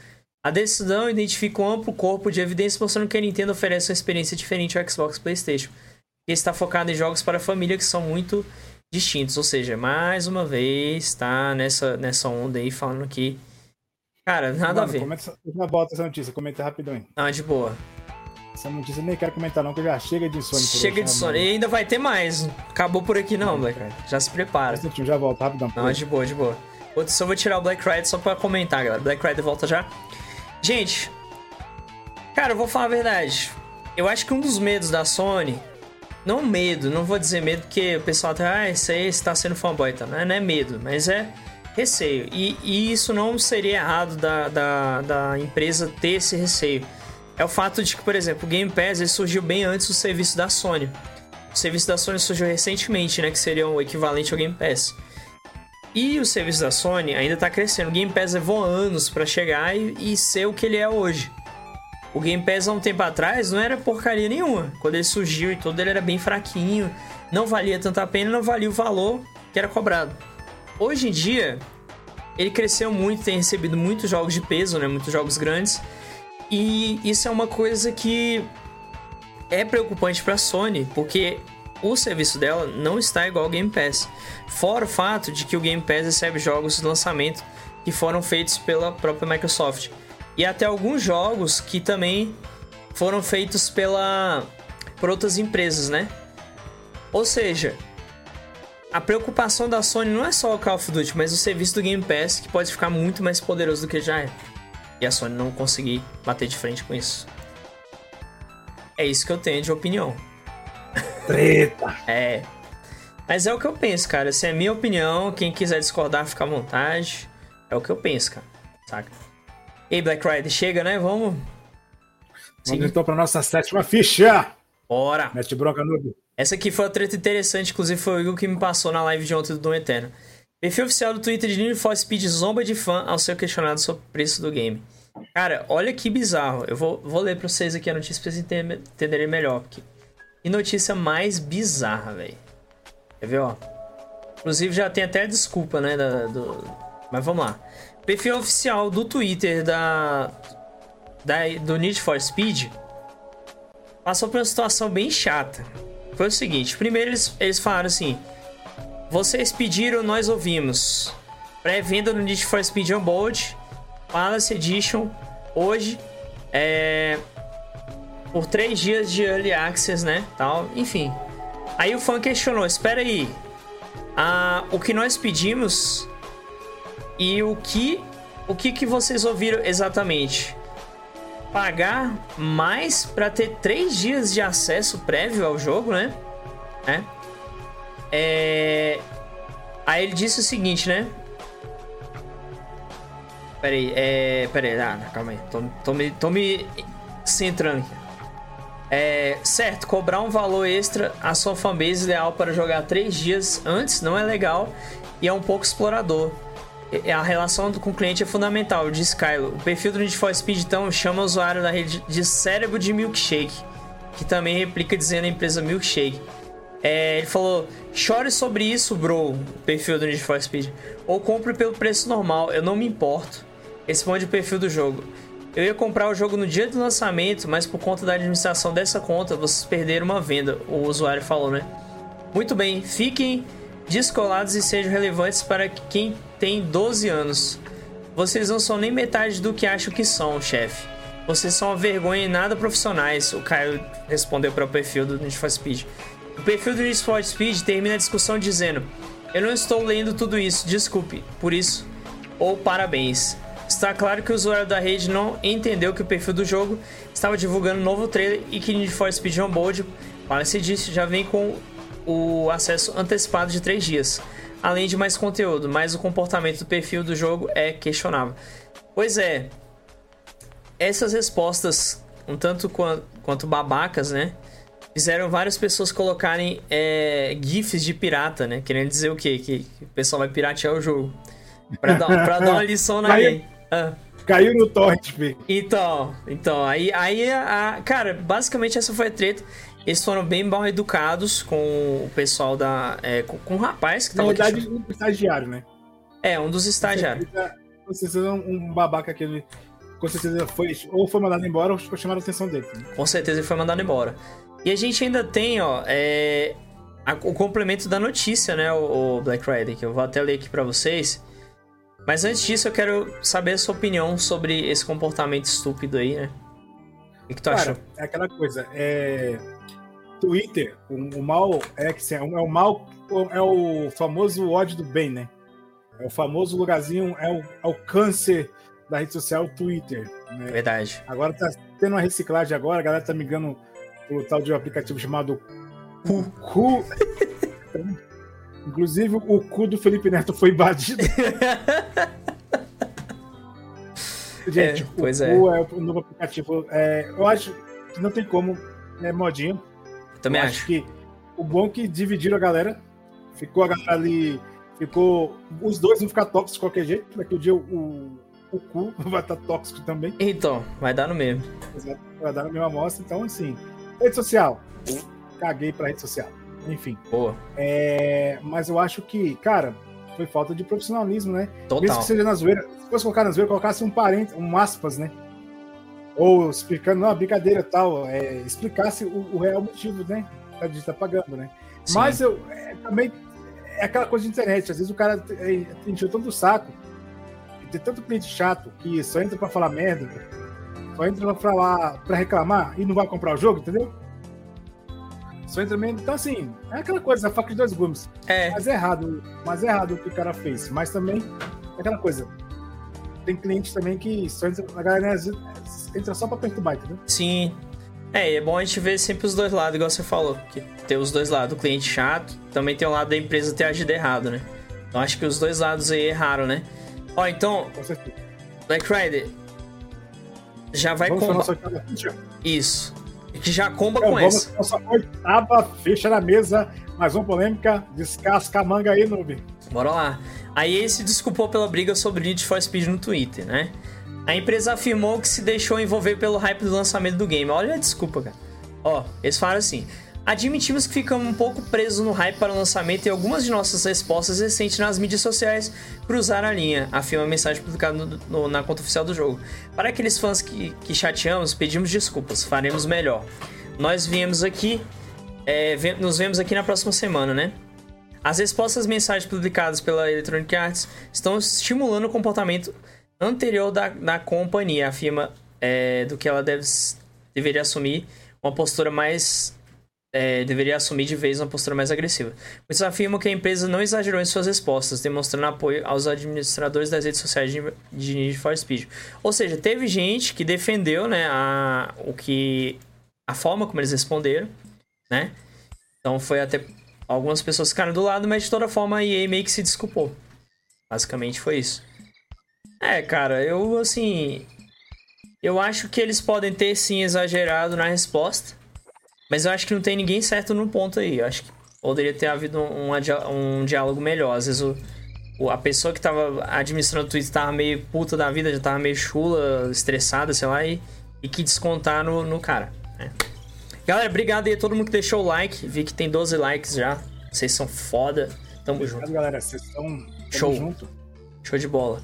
A decisão identifica um amplo corpo de evidências mostrando que a Nintendo oferece uma experiência diferente ao Xbox PlayStation que está focado em jogos para a família que são muito distintos. Ou seja, mais uma vez, tá nessa, nessa onda aí falando que. Cara, nada Mano, a ver. Comenta, já bota essa notícia, comenta rapidão aí. Ah, de boa. Essa notícia eu nem quero comentar, não, que já chega de Sony. Chega hoje, de Sony. E ainda vai ter mais. Acabou por aqui, não, Black Ride. Já se prepara. Já volta, rapidão. Não, de boa, de boa. Só vou tirar o Black Ride só pra comentar, galera. Black Ride volta já. Gente, cara, eu vou falar a verdade. Eu acho que um dos medos da Sony não medo, não vou dizer medo, porque o pessoal tá, ah, isso aí está sendo fanboy, tá? Não é, não é medo, mas é receio. E, e, isso não seria errado da, da, da, empresa ter esse receio. É o fato de que, por exemplo, o Game Pass ele surgiu bem antes do serviço da Sony. O serviço da Sony surgiu recentemente, né? Que seria o equivalente ao Game Pass. E o serviço da Sony ainda está crescendo. O Game Pass levou anos para chegar e, e ser o que ele é hoje. O Game Pass há um tempo atrás não era porcaria nenhuma. Quando ele surgiu e tudo, ele era bem fraquinho, não valia tanta pena, não valia o valor que era cobrado. Hoje em dia, ele cresceu muito, tem recebido muitos jogos de peso, né? Muitos jogos grandes. E isso é uma coisa que é preocupante para a Sony, porque o serviço dela não está igual ao Game Pass. Fora o fato de que o Game Pass recebe jogos de lançamento que foram feitos pela própria Microsoft e até alguns jogos que também foram feitos pela por outras empresas, né? Ou seja, a preocupação da Sony não é só o Call of Duty, mas o serviço do Game Pass que pode ficar muito mais poderoso do que já é. E a Sony não conseguir bater de frente com isso. É isso que eu tenho de opinião. Treta! é. Mas é o que eu penso, cara. Essa é a minha opinião. Quem quiser discordar, fica à vontade. É o que eu penso, cara. Saca? Ei, Black Rider, chega, né? Vamos. Vamos então para nossa sétima ficha. Bora. Mete bronca, noob. Essa aqui foi uma treta interessante, inclusive foi o que me passou na live de ontem do Doom Eterno. Perfil oficial do Twitter de Need for Speed zomba de fã ao ser questionado sobre o preço do game. Cara, olha que bizarro. Eu vou, vou ler pra vocês aqui a notícia pra vocês entenderem melhor. Porque... Que notícia mais bizarra, velho. Quer ver, ó? Inclusive já tem até desculpa, né? Da, do... Mas vamos lá perfil oficial do Twitter da, da, do Need for Speed passou por uma situação bem chata. Foi o seguinte: primeiro eles, eles falaram assim: vocês pediram, nós ouvimos. Pré-venda no Need for Speed Unbold, Palace Edition, hoje, é, por três dias de Early Access, né? Tal, enfim. Aí o fã questionou: espera aí, ah, o que nós pedimos e o que o que, que vocês ouviram exatamente? Pagar mais para ter três dias de acesso prévio ao jogo, né? É. é... Aí ele disse o seguinte, né? Peraí, é. Peraí, ah, calma aí. Tô, tô, me, tô me centrando aqui. É, certo, cobrar um valor extra a sua fanbase ideal para jogar três dias antes não é legal e é um pouco explorador. É, a relação com o cliente é fundamental, diz Kylo. O perfil do Need for Speed, então, chama o usuário da rede de cérebro de milkshake, que também replica dizendo a empresa milkshake. É, ele falou: chore sobre isso, bro, perfil do Need for Speed. Ou compre pelo preço normal, eu não me importo. Responde o perfil do jogo. Eu ia comprar o jogo no dia do lançamento, mas por conta da administração dessa conta, vocês perderam uma venda, o usuário falou, né? Muito bem, fiquem descolados e sejam relevantes para quem tem 12 anos. Vocês não são nem metade do que acham que são, chefe. Vocês são uma vergonha e nada profissionais, o Caio respondeu para o perfil do Need for Speed. O perfil do Need for Speed termina a discussão dizendo: Eu não estou lendo tudo isso, desculpe, por isso, ou parabéns. Está claro que o usuário da rede não entendeu que o perfil do jogo estava divulgando um novo trailer e que Need for Speed Unbold, para se disse, já vem com o acesso antecipado de 3 dias, além de mais conteúdo, mas o comportamento do perfil do jogo é questionável. Pois é, essas respostas, um tanto quanto babacas, né? Fizeram várias pessoas colocarem é, GIFs de pirata, né? Querendo dizer o quê? Que, que o pessoal vai piratear o jogo. Pra dar, pra dar uma lição na Caiu, ah. caiu no torrent, filho. Então, então, aí, aí a, cara, basicamente essa foi a treta. Eles foram bem mal educados com o pessoal da. É, com, com o rapaz que tava. Na verdade, um estagiário, né? É, um dos estagiários. Com certeza um babaca aquele. Com certeza foi. Ou foi mandado embora ou chamado a atenção dele. Né? Com certeza ele foi mandado embora. E a gente ainda tem, ó, é, a, o complemento da notícia, né, o, o, Black Friday, que eu vou até ler aqui para vocês. Mas antes disso, eu quero saber a sua opinião sobre esse comportamento estúpido aí, né? O que, que tu Cara, achou? É aquela coisa, é. Twitter, o, o mal é que é, é o mal, é o famoso ódio do bem, né? É o famoso lugarzinho, é o, é o câncer da rede social, o Twitter. Né? Verdade. Agora tá tendo uma reciclagem agora, a galera tá migrando pro tal de um aplicativo chamado Cu. Cu. Inclusive, o cu do Felipe Neto foi invadido. Gente, é, pois o Cu é. é o novo aplicativo. É, eu acho que não tem como, é modinho. Também eu acho. acho que o bom é que dividiram a galera. Ficou a galera ali. Ficou. Os dois vão ficar tóxicos de qualquer jeito. Daqui o dia o, o cu vai estar tóxico também. Então, vai dar no mesmo. Exato, vai dar na mesma amostra. Então, assim, rede social. Caguei pra rede social enfim. Boa. É, mas eu acho que, cara, foi falta de profissionalismo, né? Total. Mesmo que seja na zoeira, se fosse colocar na zoeira, colocasse um parente, um aspas, né? Ou explicando, não, brincadeira tal, é, explicasse o, o, real motivo, né? A gente tá pagando, né? Sim. Mas eu é, também é aquela coisa de internet, às vezes o cara é, encheu tanto o saco, tem tanto cliente chato que só entra pra falar merda, só entra pra falar, pra reclamar e não vai comprar o jogo, entendeu? Só entra mesmo. Então, assim, é aquela coisa, a faca de dois gumes. É. Mas é errado. Mas é errado o que o cara fez. Mas também é aquela coisa. Tem cliente também que só entra. A galera entra só pra perturbar, entendeu? Sim. É, é bom a gente ver sempre os dois lados, igual você falou. Que tem os dois lados. O cliente chato, também tem o lado da empresa ter agido errado, né? Então acho que os dois lados aí erraram, né? Ó, então. Com certeza. Black Friday. Já vai com. Isso que já comba então, com vamos essa. Nossa oitava ficha na mesa. Mais uma polêmica. Descasca a manga aí, noob. Bora lá. A EA se desculpou pela briga sobre Need for Speed no Twitter, né? A empresa afirmou que se deixou envolver pelo hype do lançamento do game. Olha a desculpa, cara. Ó, eles falaram assim: Admitimos que ficamos um pouco presos no hype para o lançamento e algumas de nossas respostas recentes nas mídias sociais cruzaram a linha, afirma a mensagem publicada no, no, na conta oficial do jogo. Para aqueles fãs que, que chateamos, pedimos desculpas, faremos melhor. Nós viemos aqui, é, nos vemos aqui na próxima semana, né? As respostas mensagens publicadas pela Electronic Arts estão estimulando o comportamento anterior da, da companhia, afirma é, do que ela deve, deveria assumir uma postura mais é, deveria assumir de vez uma postura mais agressiva. Muitos afirmam que a empresa não exagerou em suas respostas, demonstrando apoio aos administradores das redes sociais de, de Need for Speed. Ou seja, teve gente que defendeu né, a, o que, a forma como eles responderam, né? Então foi até... Algumas pessoas ficaram do lado, mas de toda forma a EA meio que se desculpou. Basicamente foi isso. É, cara, eu assim... Eu acho que eles podem ter sim exagerado na resposta mas eu acho que não tem ninguém certo no ponto aí. Eu acho que poderia ter havido um, um, diálogo melhor. Às vezes o, o, a pessoa que tava administrando o Twitter tava meio puta da vida, já tava meio chula, estressada, sei lá, e, e que descontar no, no cara. Né? Galera, obrigado aí a todo mundo que deixou o like. Vi que tem 12 likes já. Vocês são foda. Tamo obrigado, junto. galera. Vocês estão Show. junto. Show de bola.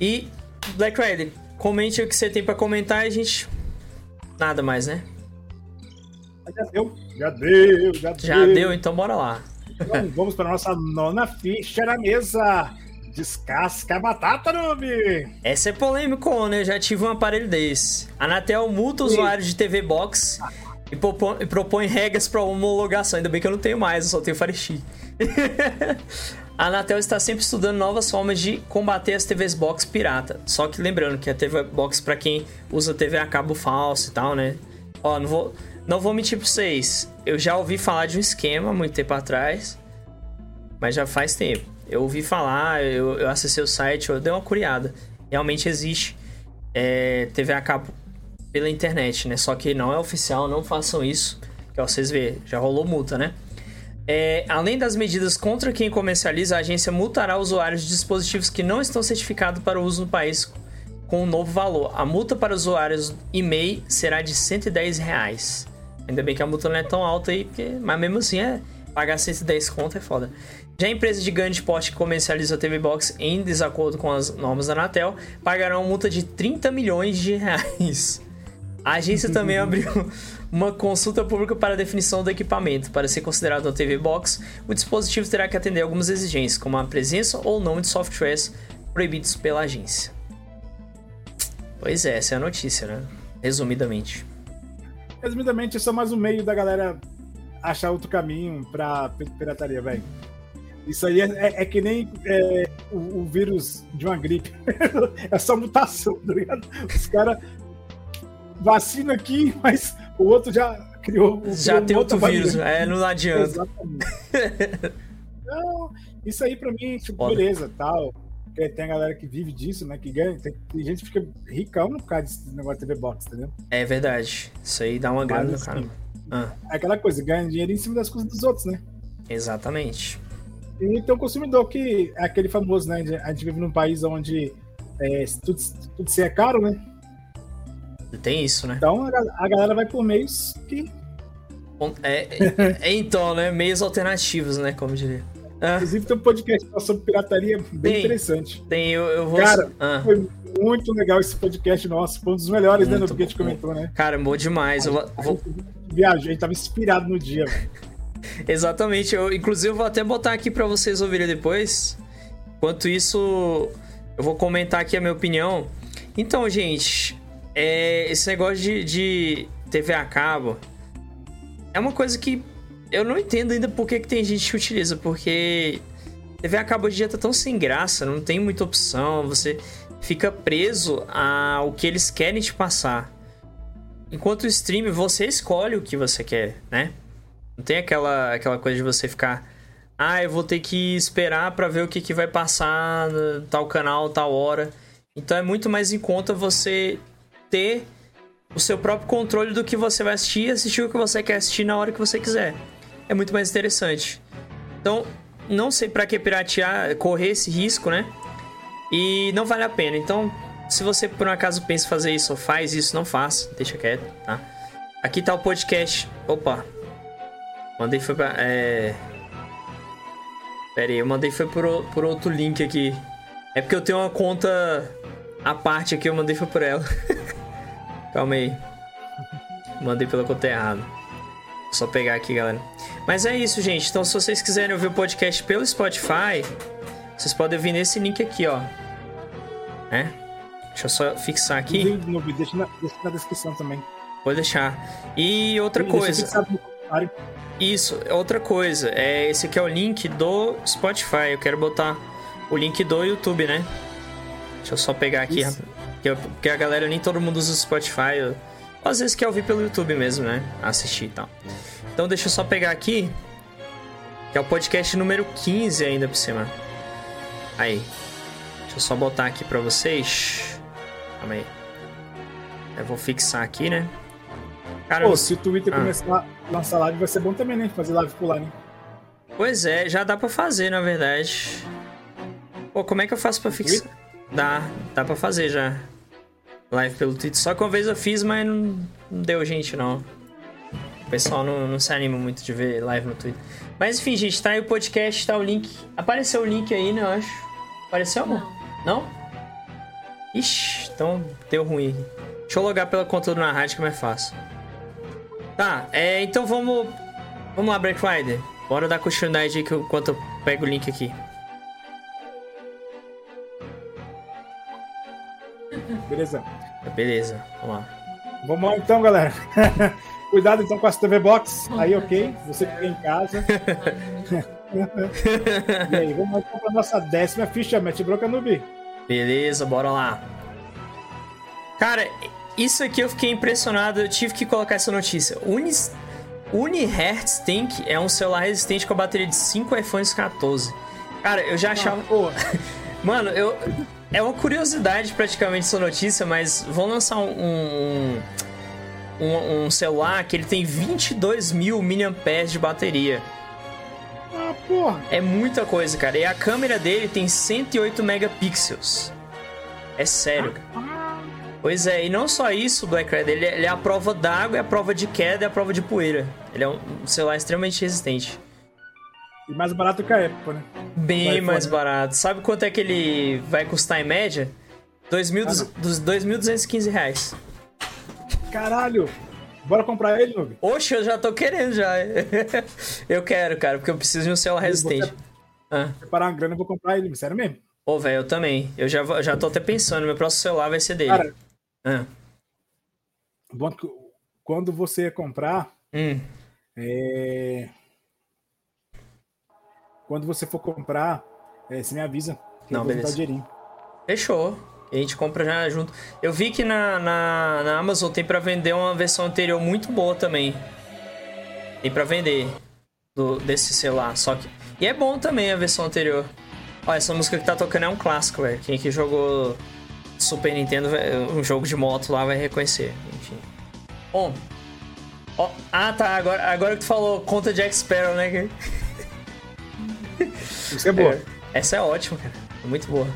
E, Black Rider, comente o que você tem para comentar e a gente. Nada mais, né? Já deu, já deu, já, já deu. deu. então bora lá. Então, vamos para nossa nona ficha na mesa. Descasca a batata, noob! Essa é polêmica, né? Eu já tive um aparelho desse. A Anatel multa usuários de TV Box e propõe, e propõe regras para homologação. Ainda bem que eu não tenho mais, eu só tenho Fire a Anatel está sempre estudando novas formas de combater as TVs Box pirata. Só que lembrando que a TV Box, para quem usa TV a cabo falso e tal, né? Ó, não vou não vou mentir pra vocês, eu já ouvi falar de um esquema muito tempo atrás, mas já faz tempo. Eu ouvi falar, eu, eu acessei o site, eu dei uma curiada. Realmente existe é, TV a cabo pela internet, né? Só que não é oficial, não façam isso. Que vocês vê, já rolou multa, né? É, além das medidas contra quem comercializa, a agência multará usuários de dispositivos que não estão certificados para uso no país com um novo valor. A multa para usuários e-mail será de 110 reais. Ainda bem que a multa não é tão alta aí, porque... mas mesmo assim é pagar 110 conto é foda. Já a empresa de grande porte que comercializa a TV Box em desacordo com as normas da Anatel pagará uma multa de 30 milhões de reais. A agência também abriu uma consulta pública para a definição do equipamento. Para ser considerado uma TV Box, o dispositivo terá que atender algumas exigências, como a presença ou não de softwares proibidos pela agência. Pois é, essa é a notícia, né? Resumidamente. Resumidamente, é só mais um meio da galera achar outro caminho pra pirataria, velho. Isso aí é, é, é que nem é, o, o, vírus de uma gripe. é só mutação, tá ligado? Os caras vacina aqui, mas o outro já criou. Já criou tem outro vírus, é, não adianta. Exatamente. não, isso aí pra mim, tipo, Foda. beleza, tal. Porque tem a galera que vive disso, né? Que ganha. Tem, tem gente que fica ricão por causa desse negócio de TV Box, entendeu? É verdade. Isso aí dá uma grana no assim, cara. Ah. É aquela coisa, ganha dinheiro em cima das coisas dos outros, né? Exatamente. E tem o consumidor que é aquele famoso, né? A gente vive num país onde é, tudo, tudo se é caro, né? Tem isso, né? Então a, galera vai por meios que. É, é, é, então, né? Meios alternativos, né? Como diria. Ah. Inclusive tem um podcast sobre pirataria bem tem, interessante. Tem, eu, eu vou. Cara, ah. foi muito legal esse podcast nosso. Foi um dos melhores, muito né? No que a gente comentou, né? Cara, bom demais. Eu vou... Viajei, a gente tava inspirado no dia. Exatamente. Eu, inclusive, eu vou até botar aqui para vocês ouvirem depois. Enquanto isso, eu vou comentar aqui a minha opinião. Então, gente, é, esse negócio de, de TV a cabo é uma coisa que eu não entendo ainda por que, que tem gente que utiliza, porque TV a cabo dia tá tão sem graça, não tem muita opção, você fica preso ao que eles querem te passar. Enquanto o stream, você escolhe o que você quer, né? Não tem aquela, aquela coisa de você ficar. Ah, eu vou ter que esperar para ver o que, que vai passar tal canal, tal hora. Então é muito mais em conta você ter o seu próprio controle do que você vai assistir e assistir o que você quer assistir na hora que você quiser. É muito mais interessante. Então, não sei para que piratear, correr esse risco, né? E não vale a pena. Então, se você por um acaso pensa em fazer isso ou faz isso, não faça, deixa quieto, tá? Aqui tá o podcast. Opa. Mandei foi pra. É. Pera aí, eu mandei foi por, por outro link aqui. É porque eu tenho uma conta a parte aqui, eu mandei foi por ela. Calma aí. Mandei pela conta errada. Só pegar aqui, galera. Mas é isso, gente. Então, se vocês quiserem ouvir o podcast pelo Spotify, vocês podem vir nesse link aqui, ó. É? Deixa eu só fixar aqui. Deixa na, deixa na descrição também. Vou deixar. E outra coisa. Isso, outra coisa. É, esse aqui é o link do Spotify. Eu quero botar o link do YouTube, né? Deixa eu só pegar aqui. Porque a galera, nem todo mundo usa o Spotify. Eu, às vezes quer ouvir pelo YouTube mesmo, né? Assistir e tal. Então deixa eu só pegar aqui. Que é o podcast número 15 ainda por cima. Aí. Deixa eu só botar aqui pra vocês. Calma aí. Eu vou fixar aqui, né? Cara, Pô, se o Twitter ah. começar a lançar live, vai ser bom também, né? Fazer live por lá, né? Pois é, já dá pra fazer, na verdade. Pô, como é que eu faço pra fixar? Dá, dá pra fazer já live pelo Twitter. Só que uma vez eu fiz, mas não, não deu gente, não. O pessoal não, não, se anima muito de ver live no Twitter. Mas enfim, gente, tá aí o podcast, tá o link. Apareceu o link aí, né, eu acho. Apareceu, amor? Não? não? Ixi, então deu ruim. Deixa eu logar pela conta do Na Rádio que é mais fácil. Tá, é, então vamos... Vamos lá, Black Friday. Bora dar continuidade aí enquanto eu pego o link aqui. Beleza. Beleza, vamos lá. Vamos lá então, galera. Cuidado então com as TV Box. Aí, ok? Você fica em casa. e aí, vamos lá então para nossa décima ficha, Match Broca Noob. Beleza, bora lá. Cara, isso aqui eu fiquei impressionado. Eu tive que colocar essa notícia. Unis... Unihertz Tank é um celular resistente com a bateria de 5 iPhones 14. Cara, eu já achava. Ah, Mano, eu. É uma curiosidade praticamente essa notícia, mas vão lançar um, um, um, um celular que ele tem 22 mil mAh de bateria. Ah, porra. É muita coisa, cara. E a câmera dele tem 108 megapixels. É sério, cara. Ah, Pois é, e não só isso, Black Red, ele, é- ele é a prova d'água, é a prova de queda e a prova de poeira. Ele é um celular extremamente resistente. E mais barato que a Apple, né? Bem mais barato. Sabe quanto é que ele vai custar em média? Ah, 2.200 dos 2.215 reais. Caralho. Bora comprar ele, Noob? Oxe, eu já tô querendo já. eu quero, cara, porque eu preciso de um celular resistente. Ah. Separar uma grana, eu vou comprar ele. Sério mesmo? Ô, velho, eu também. Eu já, vou- já tô até pensando, meu próximo celular vai ser dele. Cara, Ah. bom quando você comprar, Hum. é... quando você for comprar, é, você me avisa. Que Não, eu vou botar beleza. Fechou. A gente compra já junto. Eu vi que na, na, na Amazon tem pra vender uma versão anterior muito boa também. Tem pra vender do, desse celular. Só que. E é bom também a versão anterior. Ó, essa música que tá tocando é um clássico, velho. Quem que jogou Super Nintendo, um jogo de moto lá, vai reconhecer. Enfim. Bom. Ó, ah, tá. Agora, agora que tu falou conta de Jack Sparrow, né? Isso é boa. Essa é ótima, cara. É muito boa.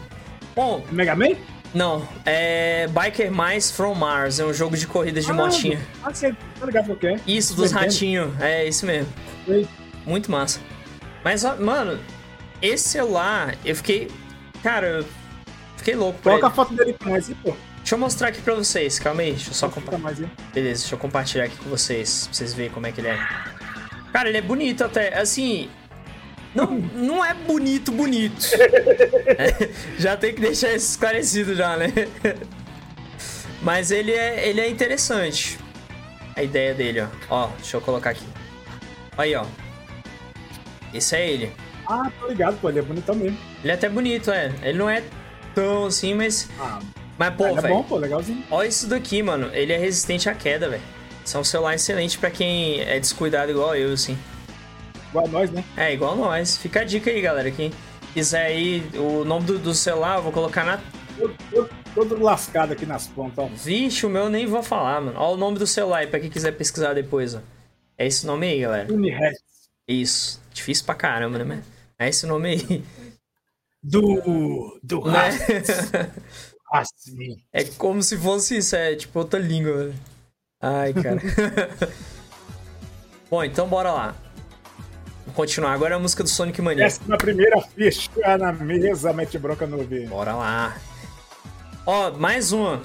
Bom, Mega Man? não, é Biker Mice from Mars, é um jogo de corridas de Ah, motinha. Ah, você tá ligado que é? Isso, dos ratinhos, é isso mesmo. Nintendo. Muito massa. Mas, ó, mano, esse celular, eu fiquei. Cara, eu fiquei louco Coloca a foto dele pra nós aí, pô. Deixa eu mostrar aqui pra vocês, calma aí, deixa eu só compartilhar. mais. Beleza, deixa eu compartilhar aqui com vocês, pra vocês verem como é que ele é. Cara, ele é bonito até, assim. Não, não é bonito, bonito. É, já tem que deixar isso esclarecido já, né? Mas ele é, ele é interessante. A ideia dele, ó. Ó, deixa eu colocar aqui. Aí, ó. Esse é ele. Ah, tô ligado, pô. Ele é bonitão mesmo. Ele é até bonito, é. Ele não é tão assim, mas. Ah, Mas, pô, é velho. bom, pô. Legalzinho. Olha isso daqui, mano. Ele é resistente à queda, velho. Isso é um celular excelente pra quem é descuidado igual eu, assim. Igual a nós, né? É, igual nós. Fica a dica aí, galera. Quem quiser aí o nome do, do celular, eu vou colocar na. Todo, todo, todo lascado aqui nas pontas, ó. Vixe, o meu eu nem vou falar, mano. Olha o nome do celular aí pra quem quiser pesquisar depois, ó. É esse nome aí, galera. Unirex. Isso. Difícil pra caramba, né? É esse nome aí. Do. Do Né? Assim. É como se fosse isso, é tipo outra língua, velho. Ai, cara. Bom, então bora lá. Vamos continuar. Agora é a música do Sonic Mania. Décima primeira ficha na mesa, mete bronca no V. Bora lá. Ó, mais uma.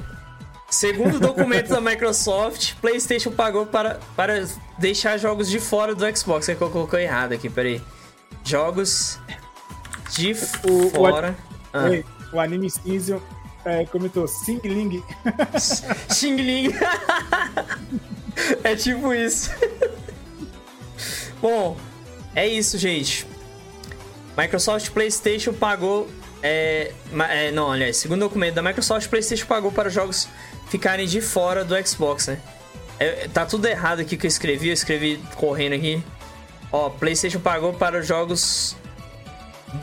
Segundo o documento da Microsoft, PlayStation pagou para, para deixar jogos de fora do Xbox. É que eu coloquei errado aqui, peraí. Jogos de O- o- fora. Ah. Ei, O anime cinza é, comentou Sing Ling. Xing Ling. é tipo isso. Bom, é isso, gente. Microsoft PlayStation pagou. É, é, não, aliás, segundo documento da Microsoft, PlayStation pagou para os jogos ficarem de fora do Xbox, né? É, tá tudo errado aqui que eu escrevi, eu escrevi correndo aqui. Ó, PlayStation pagou para os jogos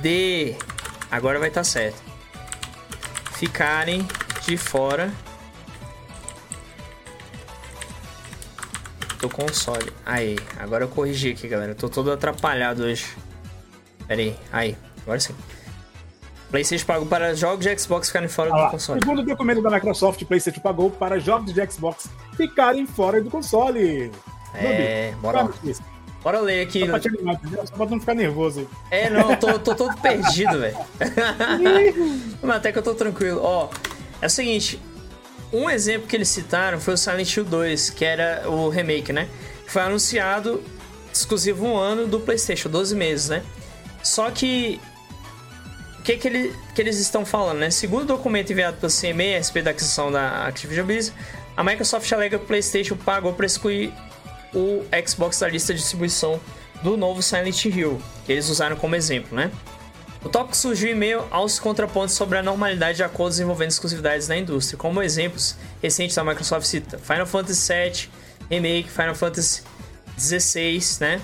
de. Agora vai estar certo. Ficarem de fora do console. Aí, agora eu corrigi aqui, galera. Eu tô todo atrapalhado hoje. Pera aí, aí, agora sim. PlayStation pagou para jogos de Xbox ficarem fora Ah do lá. console. Segundo documento da Microsoft, PlayStation pagou para jogos de Xbox ficarem fora do console. É, bora lá. fala isso. Bora ler aqui. Só pra te animar, entendeu? Só pra tu não ficar nervoso. É, não, tô, tô todo perdido, velho. Mas até que eu tô tranquilo. Ó, é o seguinte. Um exemplo que eles citaram foi o Silent Hill 2, que era o remake, né? Foi anunciado exclusivo um ano do PlayStation, 12 meses, né? Só que. O que, que, ele, que eles estão falando, né? Segundo o documento enviado pelo CME a respeito da aquisição da Activision Blizzard, a Microsoft alega que o PlayStation pagou para excluir o Xbox da lista de distribuição do novo Silent Hill, que eles usaram como exemplo, né? O tópico surgiu em meio aos contrapontos sobre a normalidade de acordos envolvendo exclusividades na indústria. Como exemplos recentes da Microsoft cita Final Fantasy VII Remake, Final Fantasy XVI, né?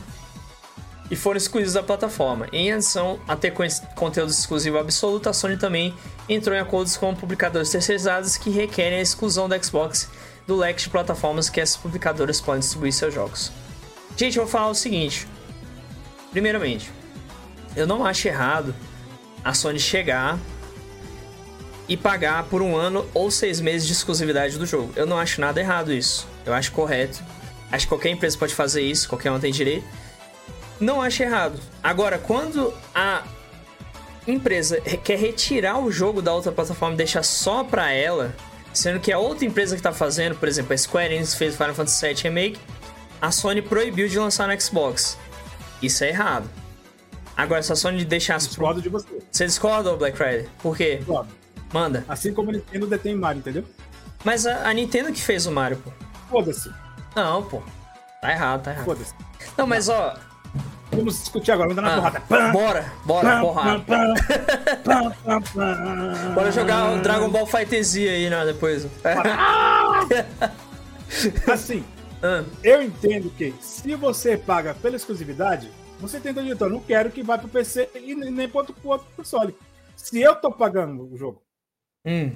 E foram excluídos da plataforma. Em adição a ter con- conteúdo exclusivo absoluto, a Sony também entrou em acordos com publicadores terceirizados que requerem a exclusão da Xbox do leque de plataformas que essas publicadoras podem distribuir seus jogos. Gente, eu vou falar o seguinte. Primeiramente, eu não acho errado a Sony chegar e pagar por um ano ou seis meses de exclusividade do jogo. Eu não acho nada errado isso. Eu acho correto. Acho que qualquer empresa pode fazer isso, qualquer um tem direito. Não acho errado. Agora, quando a empresa quer retirar o jogo da outra plataforma e deixar só pra ela, sendo que a outra empresa que tá fazendo, por exemplo, a Square Enix fez Final Fantasy VII Remake, a Sony proibiu de lançar no Xbox. Isso é errado. Agora, se a Sony deixasse... Discordo de você. Você discorda, Black Friday? Por quê? Discordo. Manda. Assim como a Nintendo detém Mario, entendeu? Mas a, a Nintendo que fez o Mario, pô. Foda-se. Não, pô. Tá errado, tá errado. Foda-se. Não, mas ó... Vamos discutir agora, vamos dar na ah, porrada. Bora, bora, porrada. pã. Bora jogar o Dragon Ball FighterZ aí, né, depois. Assim, Ah, eu entendo que se você paga pela exclusividade, você tem direito. Eu não quero que vá pro PC e nem pro outro, outro console. Se eu tô pagando o jogo, hum.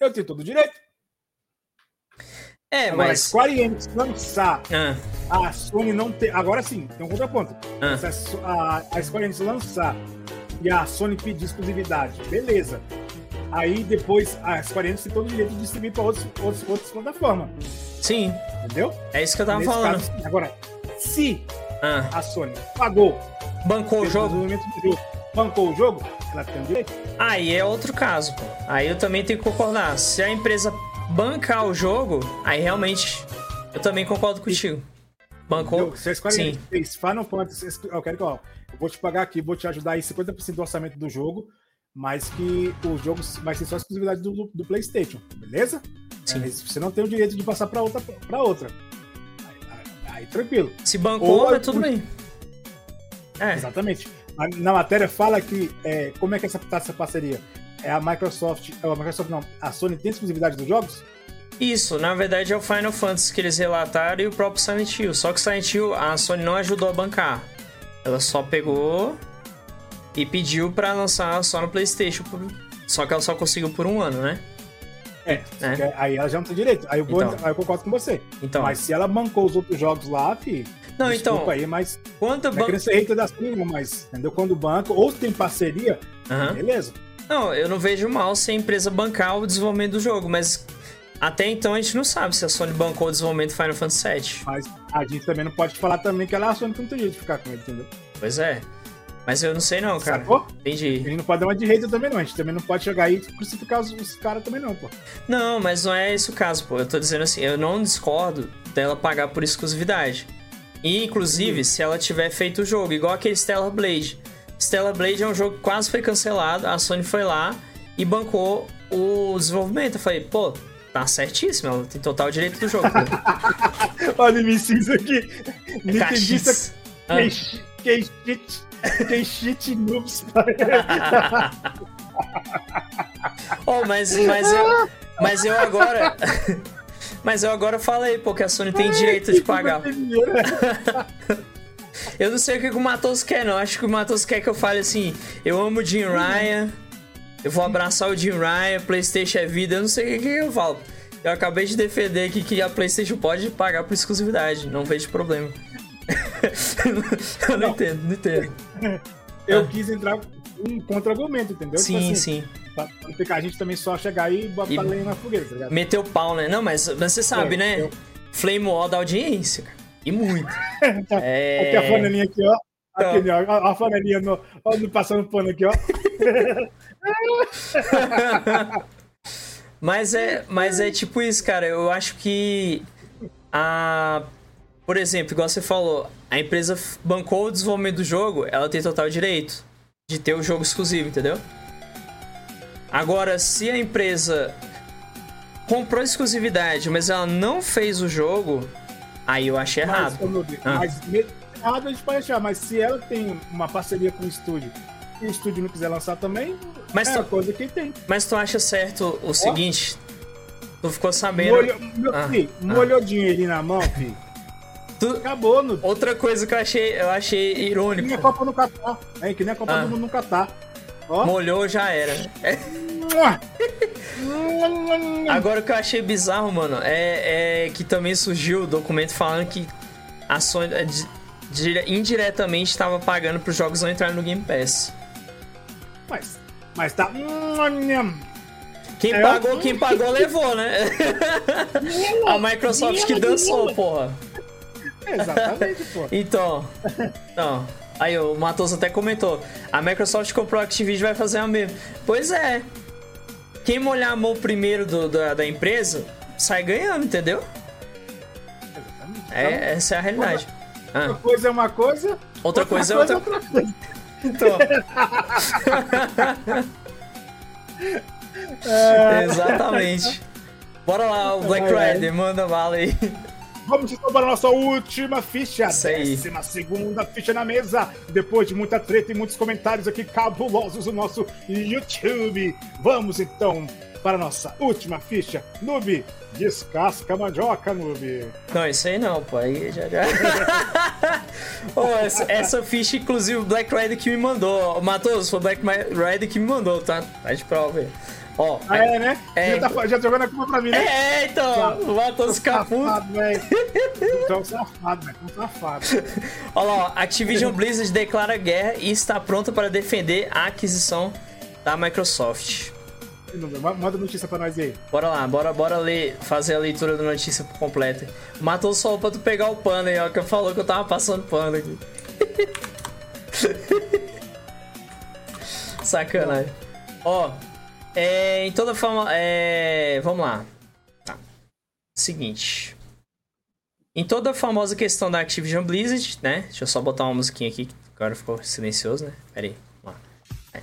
eu tenho todo o direito. É, Agora, mas... Square Enix lançar, Ah, a Sony não tem. Agora sim, tem um contraponto. Ah. Se a a, Square Enix lançar e a Sony pedir exclusividade, beleza. Aí depois a Square Enix tem todo o direito de distribuir para outros, outros, outras plataformas. sim, Entendeu? é isso que eu tava Nesse falando. caso. Agora, se Ah, a Sony pagou bancou o jogo? do bancou o jogo, ela tem o direito. Aí é outro caso, pô. Aí eu também tenho que concordar. Se a empresa bancar o jogo, aí realmente eu também concordo contigo. Bancou? Entendeu? Se a Square Sim. Fez Final Fantasy, eu quero que, ó, eu vou te pagar aqui, vou te ajudar aí 50% do orçamento do jogo, mas que o jogo vai ser só exclusividade do, do PlayStation, beleza? Sim. Aí você não tem o direito de passar para outra, para outra. Aí, tranquilo. Se bancou, Ou- é tudo bem. É, Exatamente. Na, matéria fala que é, como é que essa, tá essa parceria? É a Microsoft, é a Microsoft não, a Sony tem exclusividade dos jogos? isso, na verdade é o Final Fantasy que eles relataram e o próprio Silent Hill. Só que o Silent Hill, a Sony não ajudou a bancar. Ela só pegou e pediu pra lançar só no PlayStation. Só que ela só conseguiu por um ano, né? É. É. Aí ela já não tem direito. Aí eu, vou, Então. aí eu concordo com você. Então, Mas se ela bancou os outros jogos lá, fi, não, então, aí, mas quando não é ban... querendo ser hater da Sony, não, mas entendeu? Quando o banco ou tem parceria, beleza. Não, eu não vejo mal se a empresa bancar o desenvolvimento do jogo, mas até então a gente não sabe se a Sony bancou o desenvolvimento do Final Fantasy VII. Mas a gente também não pode falar também que ela é a Sony que não tem jeito de ficar com ele, entendeu? Pois é. Mas eu não sei não, cara. Sacou? A Entendi. gente não pode dar uma de hater também, não. A gente também não pode chegar aí e crucificar os, os caras também, não, pô. Não, mas não é esse o caso, pô. Eu tô dizendo assim, eu não discordo dela pagar por exclusividade. E, inclusive, se ela tiver feito o jogo, igual aquele Stellar Blade. Stellar Blade é um jogo que quase foi cancelado, a Sony foi lá e bancou o desenvolvimento. Eu falei, pô, tá certíssimo, ela tem total direito do jogo. Olha o MC aqui. Nintendista Caxias. Ah. Que shit, que shit noobs. Oh, mas, mas, eu, mas eu agora. Mas eu agora falei, pô, que a Sony tem direito de pagar. Eu não sei o que o Matos quer, não. Acho que o Matos quer que eu fale assim: eu amo o Jim Ryan, eu vou abraçar o Jim Ryan, PlayStation é vida. Eu não sei o que, que eu falo. Eu acabei de defender aqui que a PlayStation pode pagar por exclusividade, não vejo problema. eu não, Não. entendo, não entendo. Eu quis entrar um contra-argumento, entendeu? Tipo Sim, assim, sim. Pra ficar a gente também só chegar aí e botar E- lenha na fogueira, tá ligado? Meteu o pau, né? Não, mas, mas você sabe, É, né? eu- Flame Wall da audiência, cara. E muito. Tá- É. Aqui a flanelinha aqui, ó. Então. Ó. ó, A flanelinha no, ó, no- passando pano aqui, ó. Mas é, mas é tipo isso, cara. Eu acho que a por exemplo, igual você falou, a empresa bancou o desenvolvimento do jogo, ela tem total direito de ter o jogo exclusivo, entendeu? Agora, se a empresa comprou exclusividade, mas ela não fez o jogo, aí eu acho errado. Mas, Ah. mas errado a gente pode achar, mas se ela tem uma parceria com o estúdio e o estúdio não quiser lançar também, Mas é tu- coisa que tem. Mas tu acha certo o seguinte? Tu ficou sabendo. Molhou, meu Ah, filho, ah. molhou o dinheirinho na mão, filho. Tu- Acabou, no... Outra coisa que eu achei, eu achei que nem a irônico. Copa no Catar. É, que nem a Copa Ah. do Mundo no Catar. Ó, Molhou já era. É. Agora o que eu achei bizarro, mano, é, é que também surgiu o documento falando que a Sony é, indiretamente estava pagando para os jogos não entrarem no Game Pass. Mas, mas tá. Quem é pagou, quem pagou levou, né? a Microsoft que dançou, porra. Exatamente, porra. Então, então, aí o Matos até comentou, a Microsoft comprou a Activision vai fazer a mesma. Pois é. Quem molhar a mão primeiro do, da, da empresa sai ganhando, entendeu? Exatamente. É, então, essa é a realidade. Uma ah. coisa é uma coisa, outra, outra coisa, coisa é outra, outra coisa. Então. é... Exatamente. Bora lá, o Black Rider, manda bala aí. Vamos então para a nossa última ficha, décima segunda ficha na mesa. Depois de muita treta e muitos comentários aqui cabulosos no nosso YouTube. Vamos então para a nossa última ficha. Noob, descasca a mandioca, Noob. Não, isso aí não, pô. Aí já. já... oh, essa, essa, ficha, inclusive, o Black Rider que me mandou. Matos, foi o Black Rider que me mandou, tá? Tá de prova aí. Ó, ah, é, né? É, já, tá, já jogando a culpa pra mim, né? É, então, o Matos Caputo. Então, safado, velho. Então, safado. Olha lá, ó, Activision Blizzard declara guerra e está pronta para defender a aquisição da Microsoft. Manda notícia pra nós aí. Bora lá, bora, bora ler, fazer a leitura da notícia completa. Matou só pra tu pegar o pano aí, ó, que eu falou que eu tava passando pano aqui. Sacanagem. Ó, é, em toda forma, é, vamos lá. Tá. Seguinte. Em toda a famosa questão da Activision Blizzard, né? Deixa eu só botar uma musiquinha aqui, que agora ficou silencioso, né? Pera aí. É.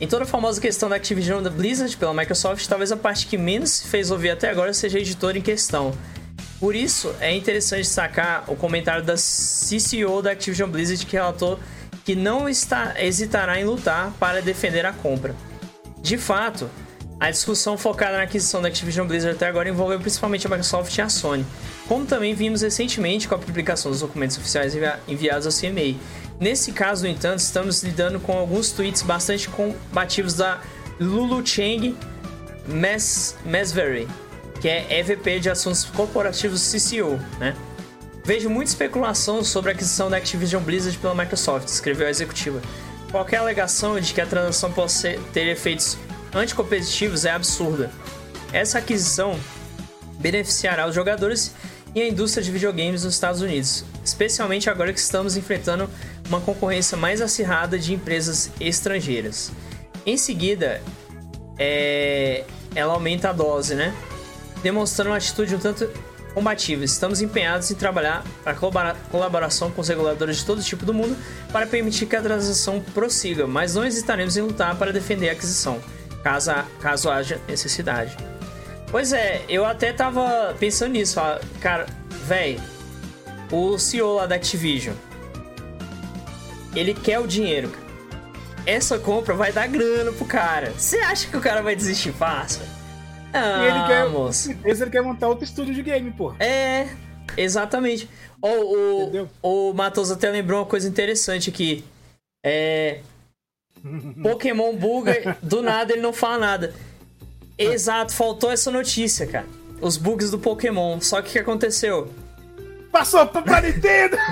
Em toda a famosa questão da Activision da Blizzard pela Microsoft, talvez a parte que menos se fez ouvir até agora seja a editora em questão. Por isso, é interessante destacar o comentário da CCO da Activision Blizzard que relatou que não está, hesitará em lutar para defender a compra. De fato, a discussão focada na aquisição da Activision Blizzard até agora envolveu principalmente a Microsoft e a Sony, como também vimos recentemente com a publicação dos documentos oficiais enviados ao CMA. Nesse caso, no entanto, estamos lidando com alguns tweets bastante combativos da Lulu Cheng Mes Mesvery, que é EVP de Assuntos Corporativos CCO, né? Vejo muita especulação sobre a aquisição da Activision Blizzard pela Microsoft, escreveu a executiva. Qualquer alegação de que a transação possa ter efeitos anticompetitivos é absurda. Essa aquisição beneficiará os jogadores e a indústria de videogames nos Estados Unidos, especialmente agora que estamos enfrentando uma concorrência mais acirrada de empresas estrangeiras. Em seguida, é... ela aumenta a dose, né? Demonstrando uma atitude um tanto combatíveis. Estamos empenhados em trabalhar para colaboração com os reguladores de todo tipo do mundo para permitir que a transação prossiga, mas não hesitaremos em lutar para defender a aquisição, caso, caso haja necessidade. Pois é, eu até tava pensando nisso, cara, velho, o CEO lá da Activision, ele quer o dinheiro, Essa compra vai dar grana pro cara. Você acha que o cara vai desistir fácil? Ah, e ele quer, moço. ele quer montar outro estúdio de game, pô. É, exatamente. Oh, o, o Matos até lembrou uma coisa interessante aqui. É. Pokémon buga, do nada ele não fala nada. Exato, faltou essa notícia, cara. Os bugs do Pokémon. Só que o que aconteceu? Passou pra Nintendo!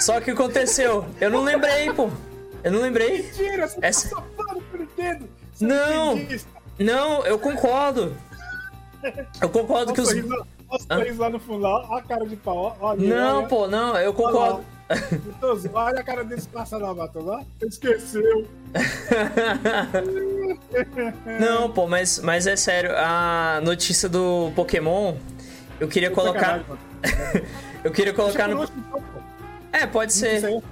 Só que aconteceu? Eu não lembrei, pô. Eu não lembrei. Mentira, você Essa... passou pano pro Nintendo! Não! Não, eu concordo. Eu concordo que os. Olha o lá no fundo, olha a cara de pau. Olha, não, olha. pô, não, eu concordo. Olha, olha a cara desse passado lá, lá. Esqueceu. não, pô, mas, mas é sério, a notícia do Pokémon, eu queria colocar. eu queria colocar no. Então, é, pode ser.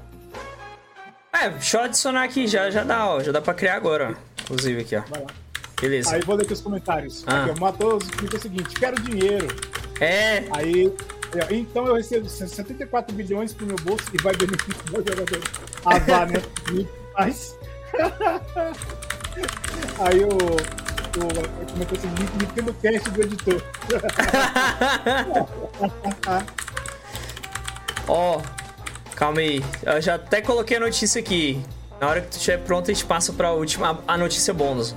É, deixa eu adicionar aqui, já, já dá, ó. Já dá pra criar agora, ó. Inclusive aqui, ó. Vai lá. Beleza. Aí vou ler aqui os comentários. Ah. Aqui, o seguinte: quero dinheiro. É. Aí. Então eu recebo 74 bilhões pro meu bolso e vai beneficiar o jogador. Ah, vá, né? Mas. Aí o. o comentou assim: Nintendo Cast do editor. Ó. Calma aí. Eu já até coloquei a notícia aqui. Na hora que tu estiver pronto, a gente passa pra última, a notícia bônus.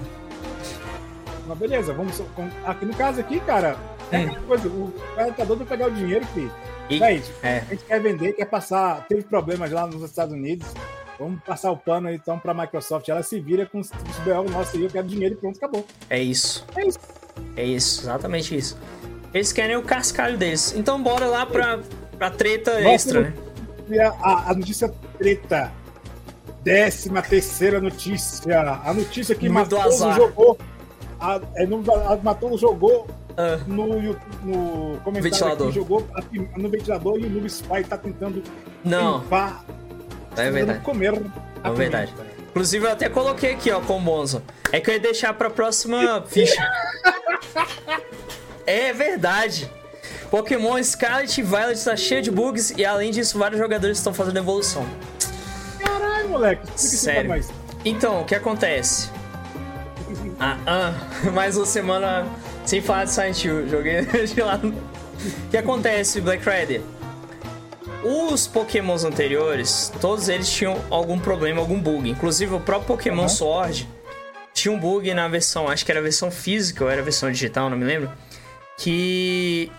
Mas beleza, vamos. Aqui no caso aqui, cara, é hum. coisa, o cara tá doido pra pegar o dinheiro, filho. E, é. É. A gente quer vender, quer passar. Teve problemas lá nos Estados Unidos. Vamos passar o pano então pra Microsoft. Ela se vira com os BO nosso aí, eu quero dinheiro e pronto, acabou. É isso. É isso. É isso, exatamente isso. Eles querem o cascalho deles. Então bora lá pra, pra treta Nossa, extra, né? A, a notícia treta. Décima terceira notícia. A notícia que Matoso jogou. A, é, a, Matoso jogou ah. no, no comentário ventilador. jogou no ventilador e o Noob Spy tá tentando Não. limpar. É verdade. Comer é verdade. Inclusive eu até coloquei aqui, ó, com o Monzo. É que eu ia deixar pra próxima ficha. é verdade. Pokémon Scarlet e Violet está cheio de bugs e além disso, vários jogadores estão fazendo evolução. Caralho, moleque. Sério. Mais. Então, o que acontece? Ah, ah, mais uma semana sem falar de Silent Hill. Joguei de lá. O que acontece, Black Rider? Os Pokémons anteriores, todos eles tinham algum problema, algum bug. Inclusive o próprio Pokémon uhum. Sword tinha um bug na versão, acho que era a versão física ou era a versão digital, não me lembro. Que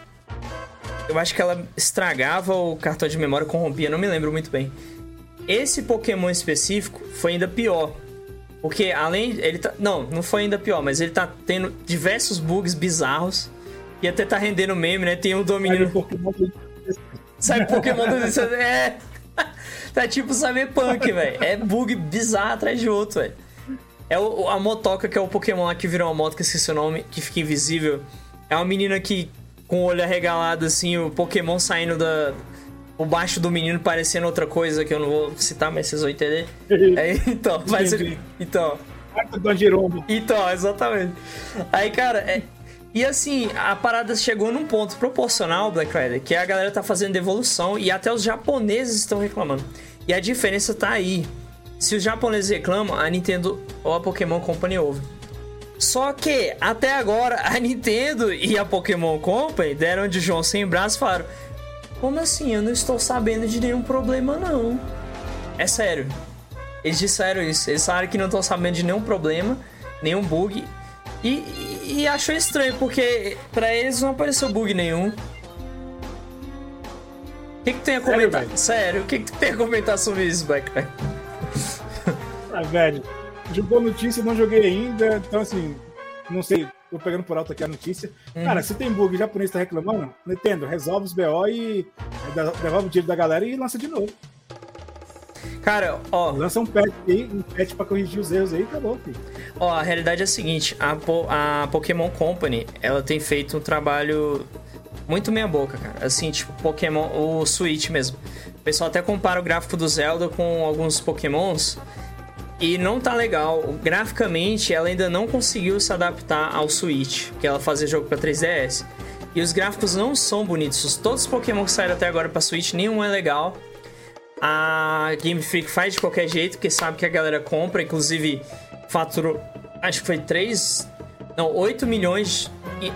eu acho que ela estragava o cartão de memória, corrompia, não me lembro muito bem. Esse Pokémon específico foi ainda pior. Porque além. Ele tá. Não, não foi ainda pior, mas ele tá tendo diversos bugs bizarros. E até tá rendendo meme, né? Tem um domínio. Sabe Pokémon do É. Tá tipo Cyberpunk, velho. É bug bizarro atrás de outro, velho. É o, a motoca, que é o Pokémon lá que virou uma moto, que esqueci o nome, que fica invisível. É uma menina que, com o olho arregalado, assim, o Pokémon saindo da. O baixo do menino parecendo outra coisa que eu não vou citar, mas vocês vão entender. É, então, mas. Então. Então, exatamente. Aí, cara, é, e assim, a parada chegou num ponto proporcional, Black Rider, que a galera tá fazendo devolução e até os japoneses estão reclamando. E a diferença tá aí. Se os japoneses reclamam, a Nintendo ou a Pokémon Company ouve. Só que, até agora, a Nintendo e a Pokémon Company deram de João sem braço e falaram: Como assim? Eu não estou sabendo de nenhum problema, não. É sério. Eles disseram isso. Eles falaram que não estão sabendo de nenhum problema, nenhum bug. E, e, achou estranho, porque pra eles não apareceu bug nenhum. O que, que tem a comentar? Sério, Sério o que, que tem a comentar sobre isso, Black? ah, velho. Jogou notícia, não joguei ainda, então assim, não sei, tô pegando por alto aqui a notícia. Uhum. Cara, se tem bug e o japonês tá reclamando, Nintendo, resolve os BO e devolve o dinheiro da galera e lança de novo. Cara, ó. Lança um patch aí, um patch pra corrigir os erros aí, acabou, filho. Ó, a realidade é a seguinte: a, po a Pokémon Company, ela tem feito um trabalho muito meia-boca, cara. Assim, tipo, Pokémon, o Switch mesmo. O pessoal até compara o gráfico do Zelda com alguns Pokémons. E não tá legal. Graficamente, ela ainda não conseguiu se adaptar ao Switch, que ela fazia jogo para 3DS. E os gráficos não são bonitos. Todos os Pokémon que saíram até agora para Switch, nenhum é legal. A Game Freak faz de qualquer jeito, porque sabe que a galera compra, inclusive faturou, acho que foi 3, não, 8 milhões,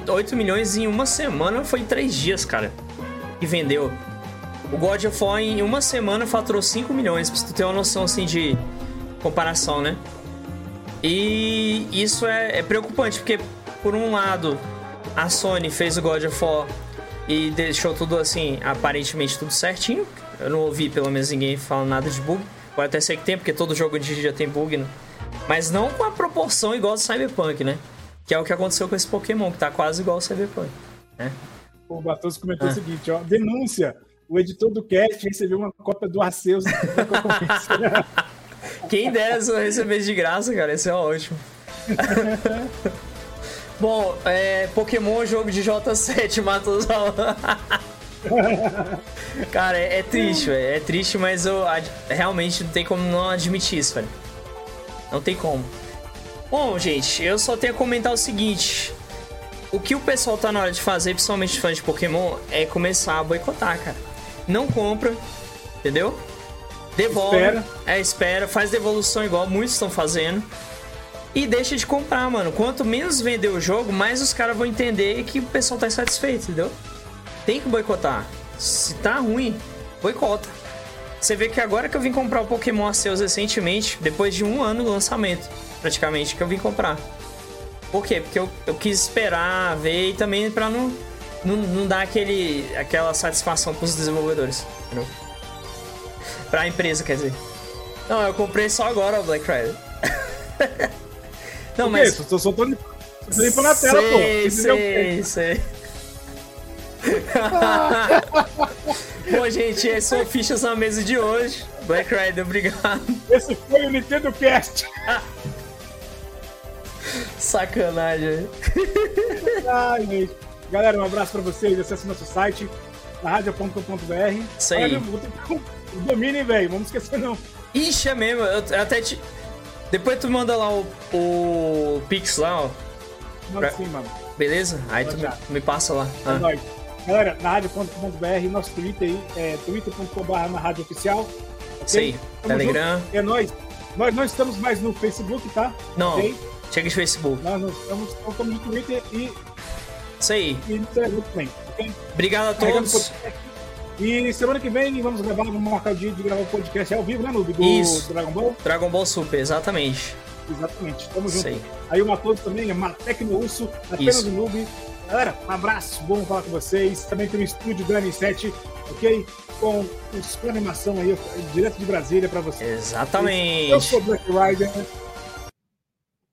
8 milhões em uma semana, foi em 3 dias, cara, e vendeu. O God of War em uma semana faturou 5 milhões, pra tu ter uma noção assim de comparação, né? E isso é, é preocupante, porque por um lado a Sony fez o God of War e deixou tudo assim, aparentemente tudo certinho, eu não ouvi pelo menos ninguém falando nada de bug. Pode até ser que tem, porque todo jogo de já tem bug, né? Mas não com a proporção igual do Cyberpunk, né? Que é o que aconteceu com esse Pokémon, que tá quase igual ao Cyberpunk. Né? O Batoso comentou ah. o seguinte, ó. Denúncia! O editor do cast recebeu uma cópia do Arceus Quem dera se eu recebesse de graça, cara. Esse é ótimo. Bom, é, Pokémon jogo de J7 matou os Cara, é, é triste, velho. É triste, mas eu realmente não tem como não admitir isso, velho. Não tem como. Bom, gente, eu só tenho a comentar o seguinte. O que o pessoal tá na hora de fazer, principalmente fãs de Pokémon, é começar a boicotar, cara. Não compra, entendeu? Devolve. Espera. É, espera. Faz devolução igual muitos estão fazendo. E deixa de comprar, mano. Quanto menos vender o jogo, mais os caras vão entender que o pessoal tá insatisfeito, entendeu? tem que boicotar. Se tá ruim, boicota. Você vê que agora que eu vim comprar o Pokémon Arceus recentemente, depois de um ano do lançamento, praticamente, que eu vim comprar. Por quê? Porque eu, eu quis esperar, ver e também pra não, não, não dar aquele, aquela satisfação pros desenvolvedores. Entendeu? Pra empresa, quer dizer. Não, eu comprei só agora o Black Friday. não, mas. Isso? Eu só tô limpando a tela, pô. Sei, sei. Bom, gente, essas são fichas na mesa de hoje. Black Rider, obrigado. Esse foi o Nintendo Cast. Sacanagem. Ai, gente. Galera, um abraço pra vocês. Acesse nosso site, radio.com.br. Isso aí. O domínio, velho. Vamos esquecer, não. Ixi, é mesmo. Eu até te. Depois tu manda lá o, o Pix lá, ó. Manda pra... sim, mano. Beleza? Aí tu me, me, passa lá. É ah. nóis. Galera, na rádio.com.br, nosso Twitter aí é twitter.com.br na rádio oficial. Okay? Isso aí, Telegram. Junto. É nóis. Nós não estamos mais no Facebook, tá? Não. Okay? Chega de Facebook. Nós, nós estamos, estamos no Twitter e. Isso aí. E no Telegram também. Okay? Obrigado a todos. E semana que vem vamos gravar, vamos marcar o dia de gravar o podcast ao vivo, né, Noob? Do Isso. Dragon Ball? Dragon Ball Super, exatamente. Exatamente, tamo junto. Aí. aí o Matoso também, é Matec no Urso, apenas Isso. o Noob. Galera, um abraço, bom falar com vocês. Também tem o estúdio do N7, ok? Com, com animação aí, direto de Brasília pra vocês. Exatamente. Eu sou Black Rider.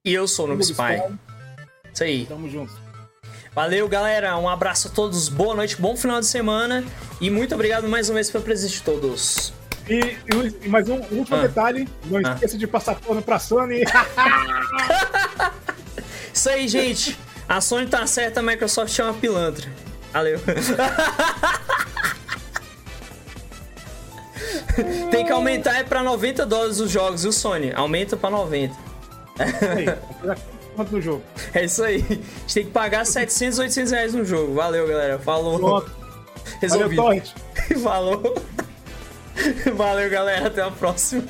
E eu sou o Noob Spy. Isso aí. Tamo junto. Valeu, galera. Um abraço a todos. Boa noite, bom final de semana. E muito obrigado mais uma vez pelo presente de todos. E, e mais um último ah. detalhe: não ah. esqueça de passar pano pra Sony. Isso aí, gente. A Sony tá certa, a Microsoft é uma pilantra. Valeu. Tem que aumentar é pra 90 dólares os jogos, viu, Sony? Aumenta pra 90. Quanto no jogo? É isso aí. A gente tem que pagar 700, 800 reais no jogo. Valeu, galera. Falou. Pronto. Resolvido. Valeu, Falou. Valeu, galera. Até a próxima.